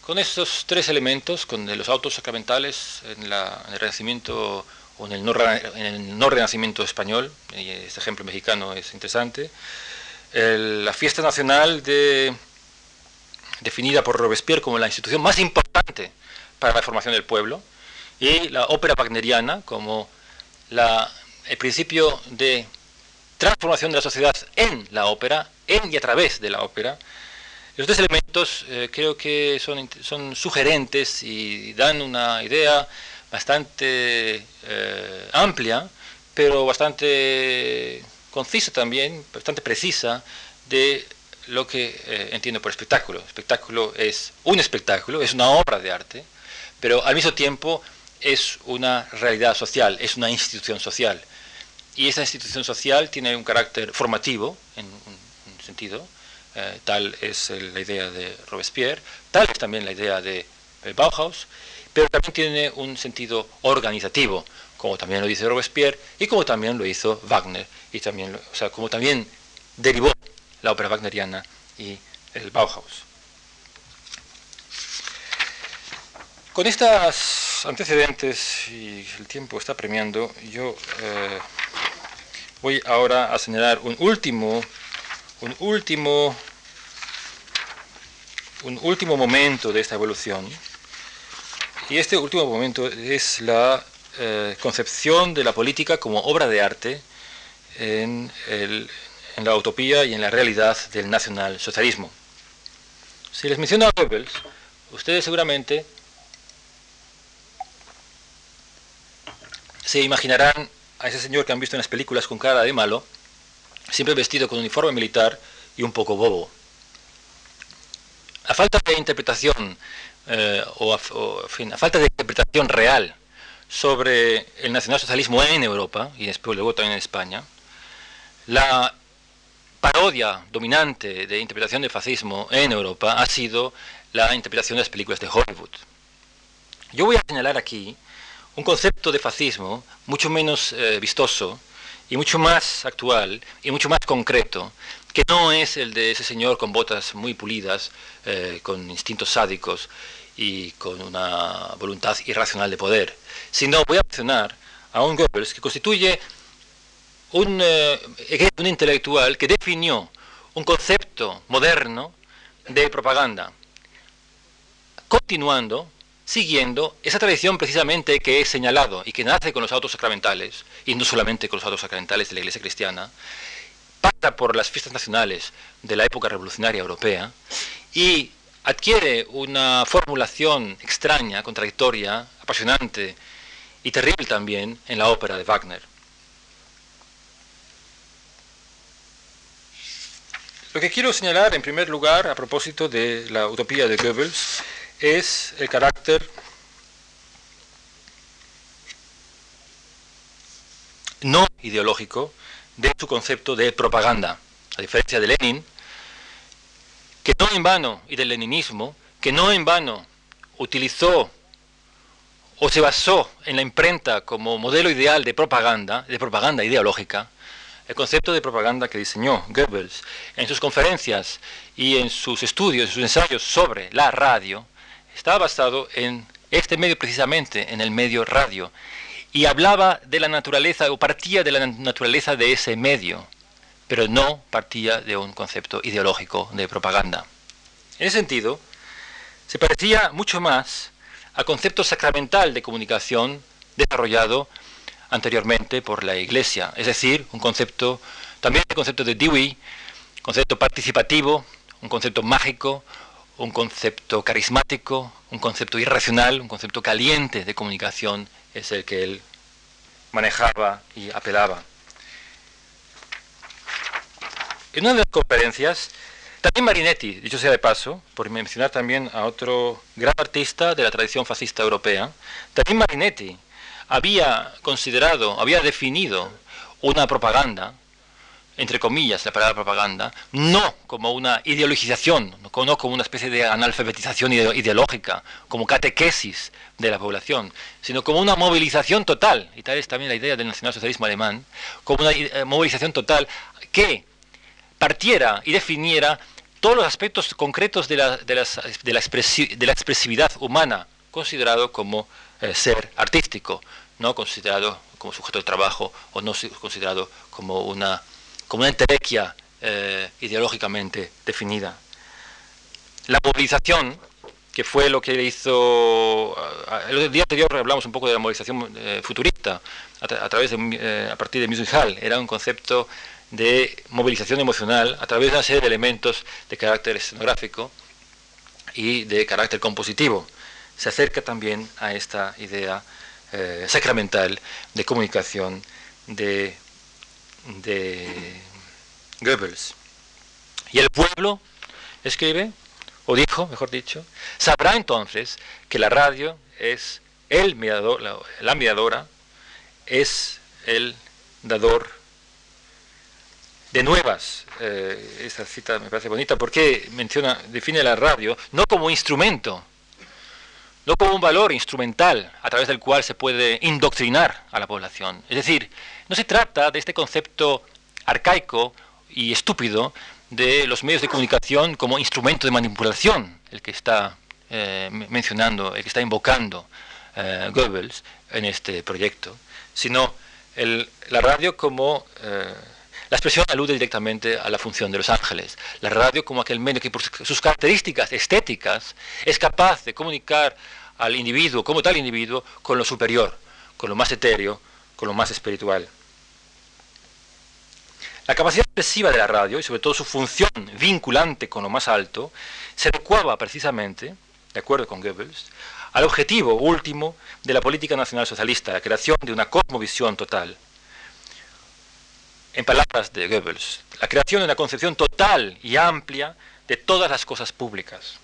con estos tres elementos, con los autos sacramentales en, el Renacimiento o en el, no, Renacimiento español, y este ejemplo mexicano es interesante, la fiesta nacional definida por Robespierre como la institución más importante para la formación del pueblo, y la ópera wagneriana como el principio de transformación de la sociedad en la ópera, en y a través de la ópera. Los tres elementos eh, creo que son, son, sugerentes y dan una idea bastante eh, amplia, pero bastante concisa también, bastante precisa de lo que eh, entiendo por espectáculo. Espectáculo es un espectáculo, es una obra de arte, pero al mismo tiempo es una realidad social, es una institución social. Y esa institución social tiene un carácter formativo, en un, sentido, eh, tal es la idea de Robespierre, tal es también la idea de Bauhaus, pero también tiene un sentido organizativo, como también lo dice Robespierre y como también lo hizo Wagner, y también, o sea, como también derivó la ópera wagneriana y el Bauhaus. Con estos antecedentes y el tiempo está premiando, yo eh, voy ahora a señalar un último, un último, un último momento de esta evolución. Y este último momento es la eh, concepción de la política como obra de arte en, en la utopía y en la realidad del nacionalsocialismo. Si les menciono a Goebbels, ustedes seguramente se imaginarán a ese señor que han visto en las películas con cara de malo, siempre vestido con uniforme militar y un poco bobo. A falta de interpretación, eh, o, a, falta de interpretación real sobre el nacionalsocialismo en Europa, y después luego también en España, la parodia dominante de interpretación del fascismo en Europa ha sido la interpretación de las películas de Hollywood. Yo voy a señalar aquí un concepto de fascismo mucho menos eh, vistoso y mucho más actual y mucho más concreto, que no es el de ese señor con botas muy pulidas, eh, con instintos sádicos y con una voluntad irracional de poder, sino voy a mencionar a un Goebbels que constituye un, eh, un intelectual que definió un concepto moderno de propaganda, continuando siguiendo esa tradición precisamente que he señalado y que nace con los autos sacramentales, y no solamente con los autos sacramentales de la Iglesia cristiana, pasa por las fiestas nacionales de la época revolucionaria europea y adquiere una formulación extraña, contradictoria, apasionante y terrible también en la ópera de Wagner. Lo que quiero señalar en primer lugar a propósito de la utopía de Goebbels es el carácter no ideológico de su concepto de propaganda, a diferencia de Lenin, que no en vano, y del leninismo, que no en vano utilizó o se basó en la imprenta como modelo ideal de propaganda, de propaganda ideológica, el concepto de propaganda que diseñó Goebbels en sus conferencias y en sus estudios, en sus ensayos sobre la radio, estaba basado en este medio precisamente, en el medio radio, y hablaba de la naturaleza o partía de la naturaleza de ese medio, pero no partía de un concepto ideológico de propaganda. En ese sentido, se parecía mucho más al concepto sacramental de comunicación desarrollado anteriormente por la Iglesia, es decir, un concepto, también el concepto de Dewey, concepto participativo, un concepto mágico, un concepto carismático, un concepto irracional, un concepto caliente de comunicación, es el que él manejaba y apelaba. En una de las conferencias, también Marinetti, dicho sea de paso, por mencionar también a otro gran artista de la tradición fascista europea, también Marinetti había considerado, había definido una propaganda, entre comillas la palabra propaganda, no como una ideologización, no como una especie de analfabetización ideológica, como catequesis de la población, sino como una movilización total, y tal es también la idea del nacionalsocialismo alemán, como una eh, movilización total que partiera y definiera todos los aspectos concretos de la, de de la, expresividad humana, considerado como eh, ser artístico, no considerado como sujeto de trabajo o no considerado como una, como una entelequia eh, ideológicamente definida. La movilización, que fue lo que hizo, el día anterior hablamos un poco de la movilización eh, futurista a, través de, a partir de Music Hall, era un concepto de movilización emocional a través de una serie de elementos de carácter escenográfico y de carácter compositivo se acerca también a esta idea eh, sacramental de comunicación de Goebbels. Y el pueblo, escribe, o dijo, mejor dicho, sabrá entonces que la radio es el mediador, la, mediadora, es el dador de nuevas. Eh, esta cita me parece bonita porque menciona, define la radio no como instrumento, no como un valor instrumental a través del cual se puede indoctrinar a la población. Es decir, no se trata de este concepto arcaico y estúpido de los medios de comunicación como instrumento de manipulación, el que está eh, mencionando, el que está invocando eh, Goebbels en este proyecto, sino la radio como... Eh, la expresión alude directamente a la función de los ángeles. La radio como aquel medio que por sus características estéticas es capaz de comunicar al individuo, como tal individuo, con lo superior, con lo más etéreo, con lo más espiritual. La capacidad expresiva de la radio, y sobre todo su función vinculante con lo más alto, se adecuaba precisamente, de acuerdo con Goebbels, al objetivo último de la política nacional socialista, la creación de una cosmovisión total. En palabras de Goebbels, la creación de una concepción total y amplia de todas las cosas públicas.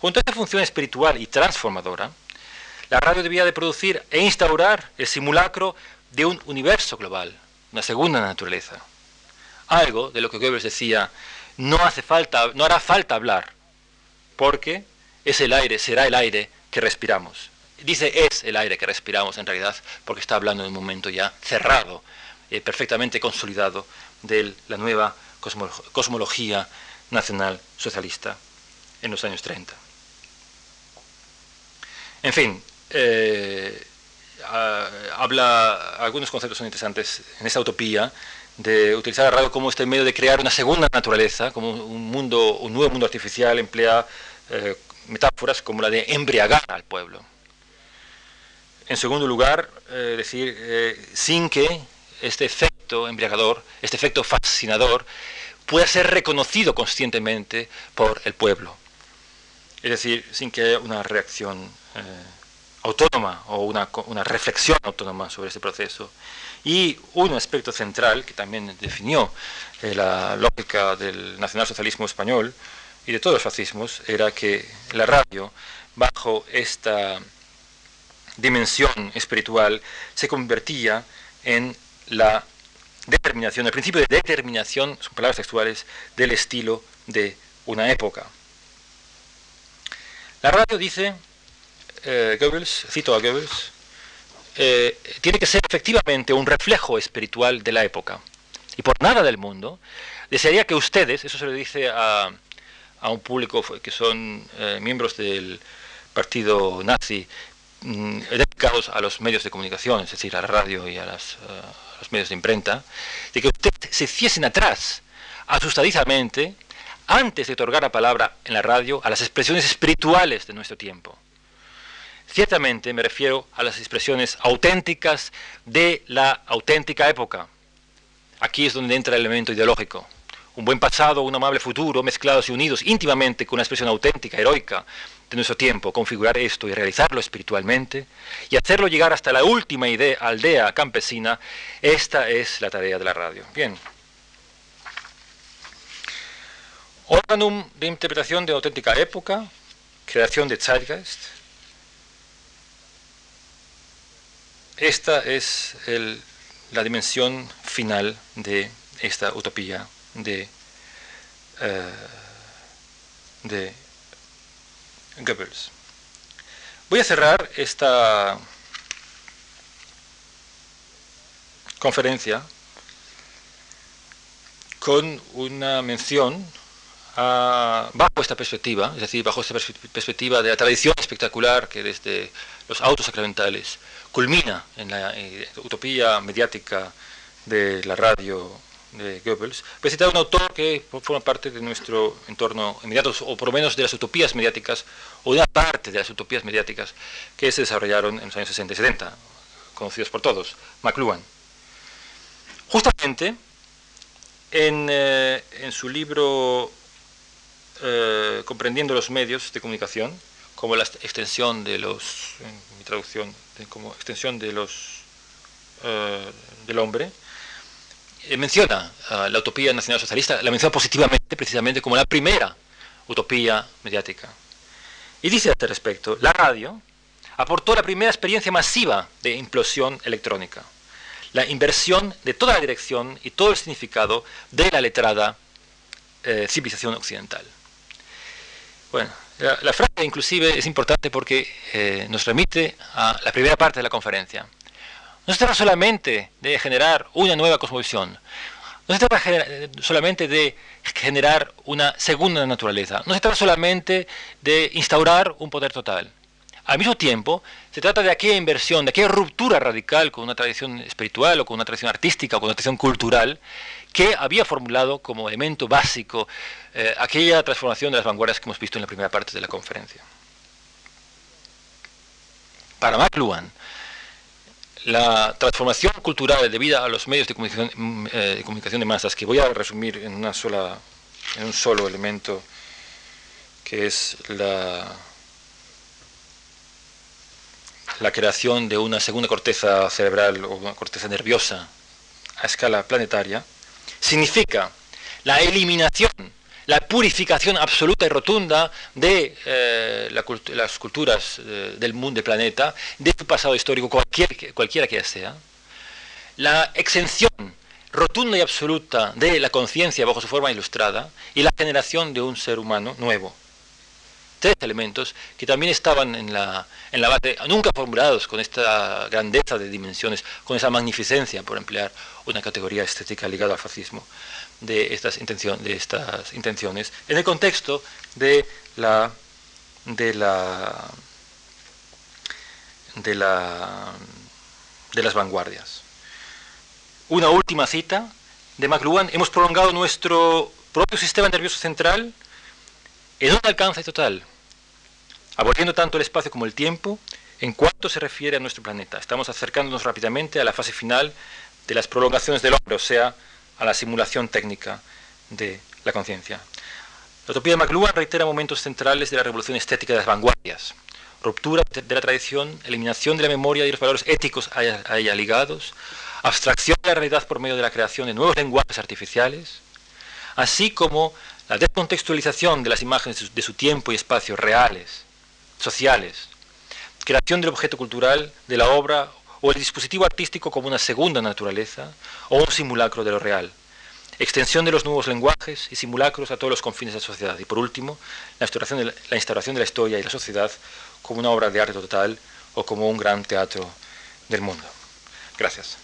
Junto a esta función espiritual y transformadora, la radio debía de producir e instaurar el simulacro de un universo global, una segunda naturaleza. Algo de lo que Goebbels decía, no hace falta, no hará falta hablar, porque es el aire, será el aire que respiramos. Dice es el aire que respiramos en realidad, porque está hablando de un momento ya cerrado, eh, perfectamente consolidado de la nueva cosmología nacional socialista en los años 30. En fin, eh, habla, algunos conceptos son interesantes en esta utopía de utilizar la radio como este medio de crear una segunda naturaleza, como un mundo, un nuevo mundo artificial, emplea eh, metáforas como la de embriagar al pueblo. En segundo lugar, eh, decir, sin que este efecto embriagador, este efecto fascinador, pueda ser reconocido conscientemente por el pueblo. Es decir, sin que haya una reacción eh, autónoma o una, una, reflexión autónoma sobre este proceso. Y un aspecto central que también definió eh, la lógica del nacionalsocialismo español y de todos los fascismos era que la radio, bajo esta dimensión espiritual, se convertía en la determinación, el principio de determinación, son palabras textuales, del estilo de una época. La radio dice eh, cito a Goebbels, eh, tiene que ser efectivamente un reflejo espiritual de la época. y por nada del mundo, desearía que ustedes, eso se lo dice a, un público que son eh, miembros del partido nazi, mm, dedicados a los medios de comunicación, es decir, a la radio y a, eh, a los medios de imprenta, de que ustedes se hiciesen atrás asustadizamente antes de otorgar la palabra en la radio a las expresiones espirituales de nuestro tiempo. Ciertamente me refiero a las expresiones auténticas de la auténtica época. Aquí es donde entra el elemento ideológico. Un buen pasado, un amable futuro, mezclados y unidos íntimamente con una expresión auténtica, heroica de nuestro tiempo, configurar esto y realizarlo espiritualmente y hacerlo llegar hasta la última idea, aldea campesina, esta es la tarea de la radio. Bien. Órgano de interpretación de auténtica época, creación de Zeitgeist. Esta es la dimensión final de esta utopía de, uh, de Goebbels. Voy a cerrar esta conferencia con una mención bajo esta perspectiva, es decir, bajo esta perspectiva de la tradición espectacular que desde los autos sacramentales culmina en la eh, utopía mediática de la radio de Goebbels, voy a citar un autor que forma parte de nuestro entorno inmediato, o por lo menos de las utopías mediáticas, o una parte de las utopías mediáticas que se desarrollaron en los años 60 y 70, conocidos por todos, McLuhan. Justamente, en, eh, en su libro eh, comprendiendo los medios de comunicación como la extensión de los, en mi traducción, como extensión de los eh, del hombre, eh, menciona la utopía nacional socialista, la menciona positivamente precisamente como la primera utopía mediática. Y dice a este respecto, la radio aportó la primera experiencia masiva de implosión electrónica, la inversión de toda la dirección y todo el significado de la letrada civilización occidental. Bueno, la, frase inclusive es importante porque eh, nos remite a la primera parte de la conferencia. No se trata solamente de generar una nueva cosmovisión, no se trata solamente de generar una segunda naturaleza, no se trata solamente de instaurar un poder total. Al mismo tiempo, se trata de aquella inversión, de aquella ruptura radical con una tradición espiritual o con una tradición artística o con una tradición cultural que había formulado como elemento básico eh, aquella transformación de las vanguardias que hemos visto en la primera parte de la conferencia. Para McLuhan, la transformación cultural debida a los medios de comunicación, mm, eh, de comunicación de masas, que voy a resumir en, una sola, en un solo elemento, que es la, la creación de una segunda corteza cerebral o una corteza nerviosa a escala planetaria, significa la eliminación, la purificación absoluta y rotunda de eh, las culturas eh, del mundo, del planeta, de su pasado histórico, cualquier, cualquiera que sea, la exención rotunda y absoluta de la conciencia bajo su forma ilustrada y la generación de un ser humano nuevo. Tres elementos que también estaban en la, en la base, nunca formulados con esta grandeza de dimensiones, con esa magnificencia, por emplear una categoría estética ligada al fascismo de estas, de estas intenciones en el contexto de la de la de la de las vanguardias. Una última cita de McLuhan, hemos prolongado nuestro propio sistema nervioso central en un alcance total, aboliendo tanto el espacio como el tiempo en cuanto se refiere a nuestro planeta. Estamos acercándonos rápidamente a la fase final de las prolongaciones del hombre, o sea, a la simulación técnica de la conciencia. La utopía de McLuhan reitera momentos centrales de la revolución estética de las vanguardias, ruptura de la tradición, eliminación de la memoria y los valores éticos a ella ligados, abstracción de la realidad por medio de la creación de nuevos lenguajes artificiales, así como la descontextualización de las imágenes de su tiempo y espacio reales, sociales, creación del objeto cultural, de la obra o el dispositivo artístico como una segunda naturaleza o un simulacro de lo real. Extensión de los nuevos lenguajes y simulacros a todos los confines de la sociedad. Y por último, la instauración de la, de la historia y la sociedad como una obra de arte total o como un gran teatro del mundo. Gracias.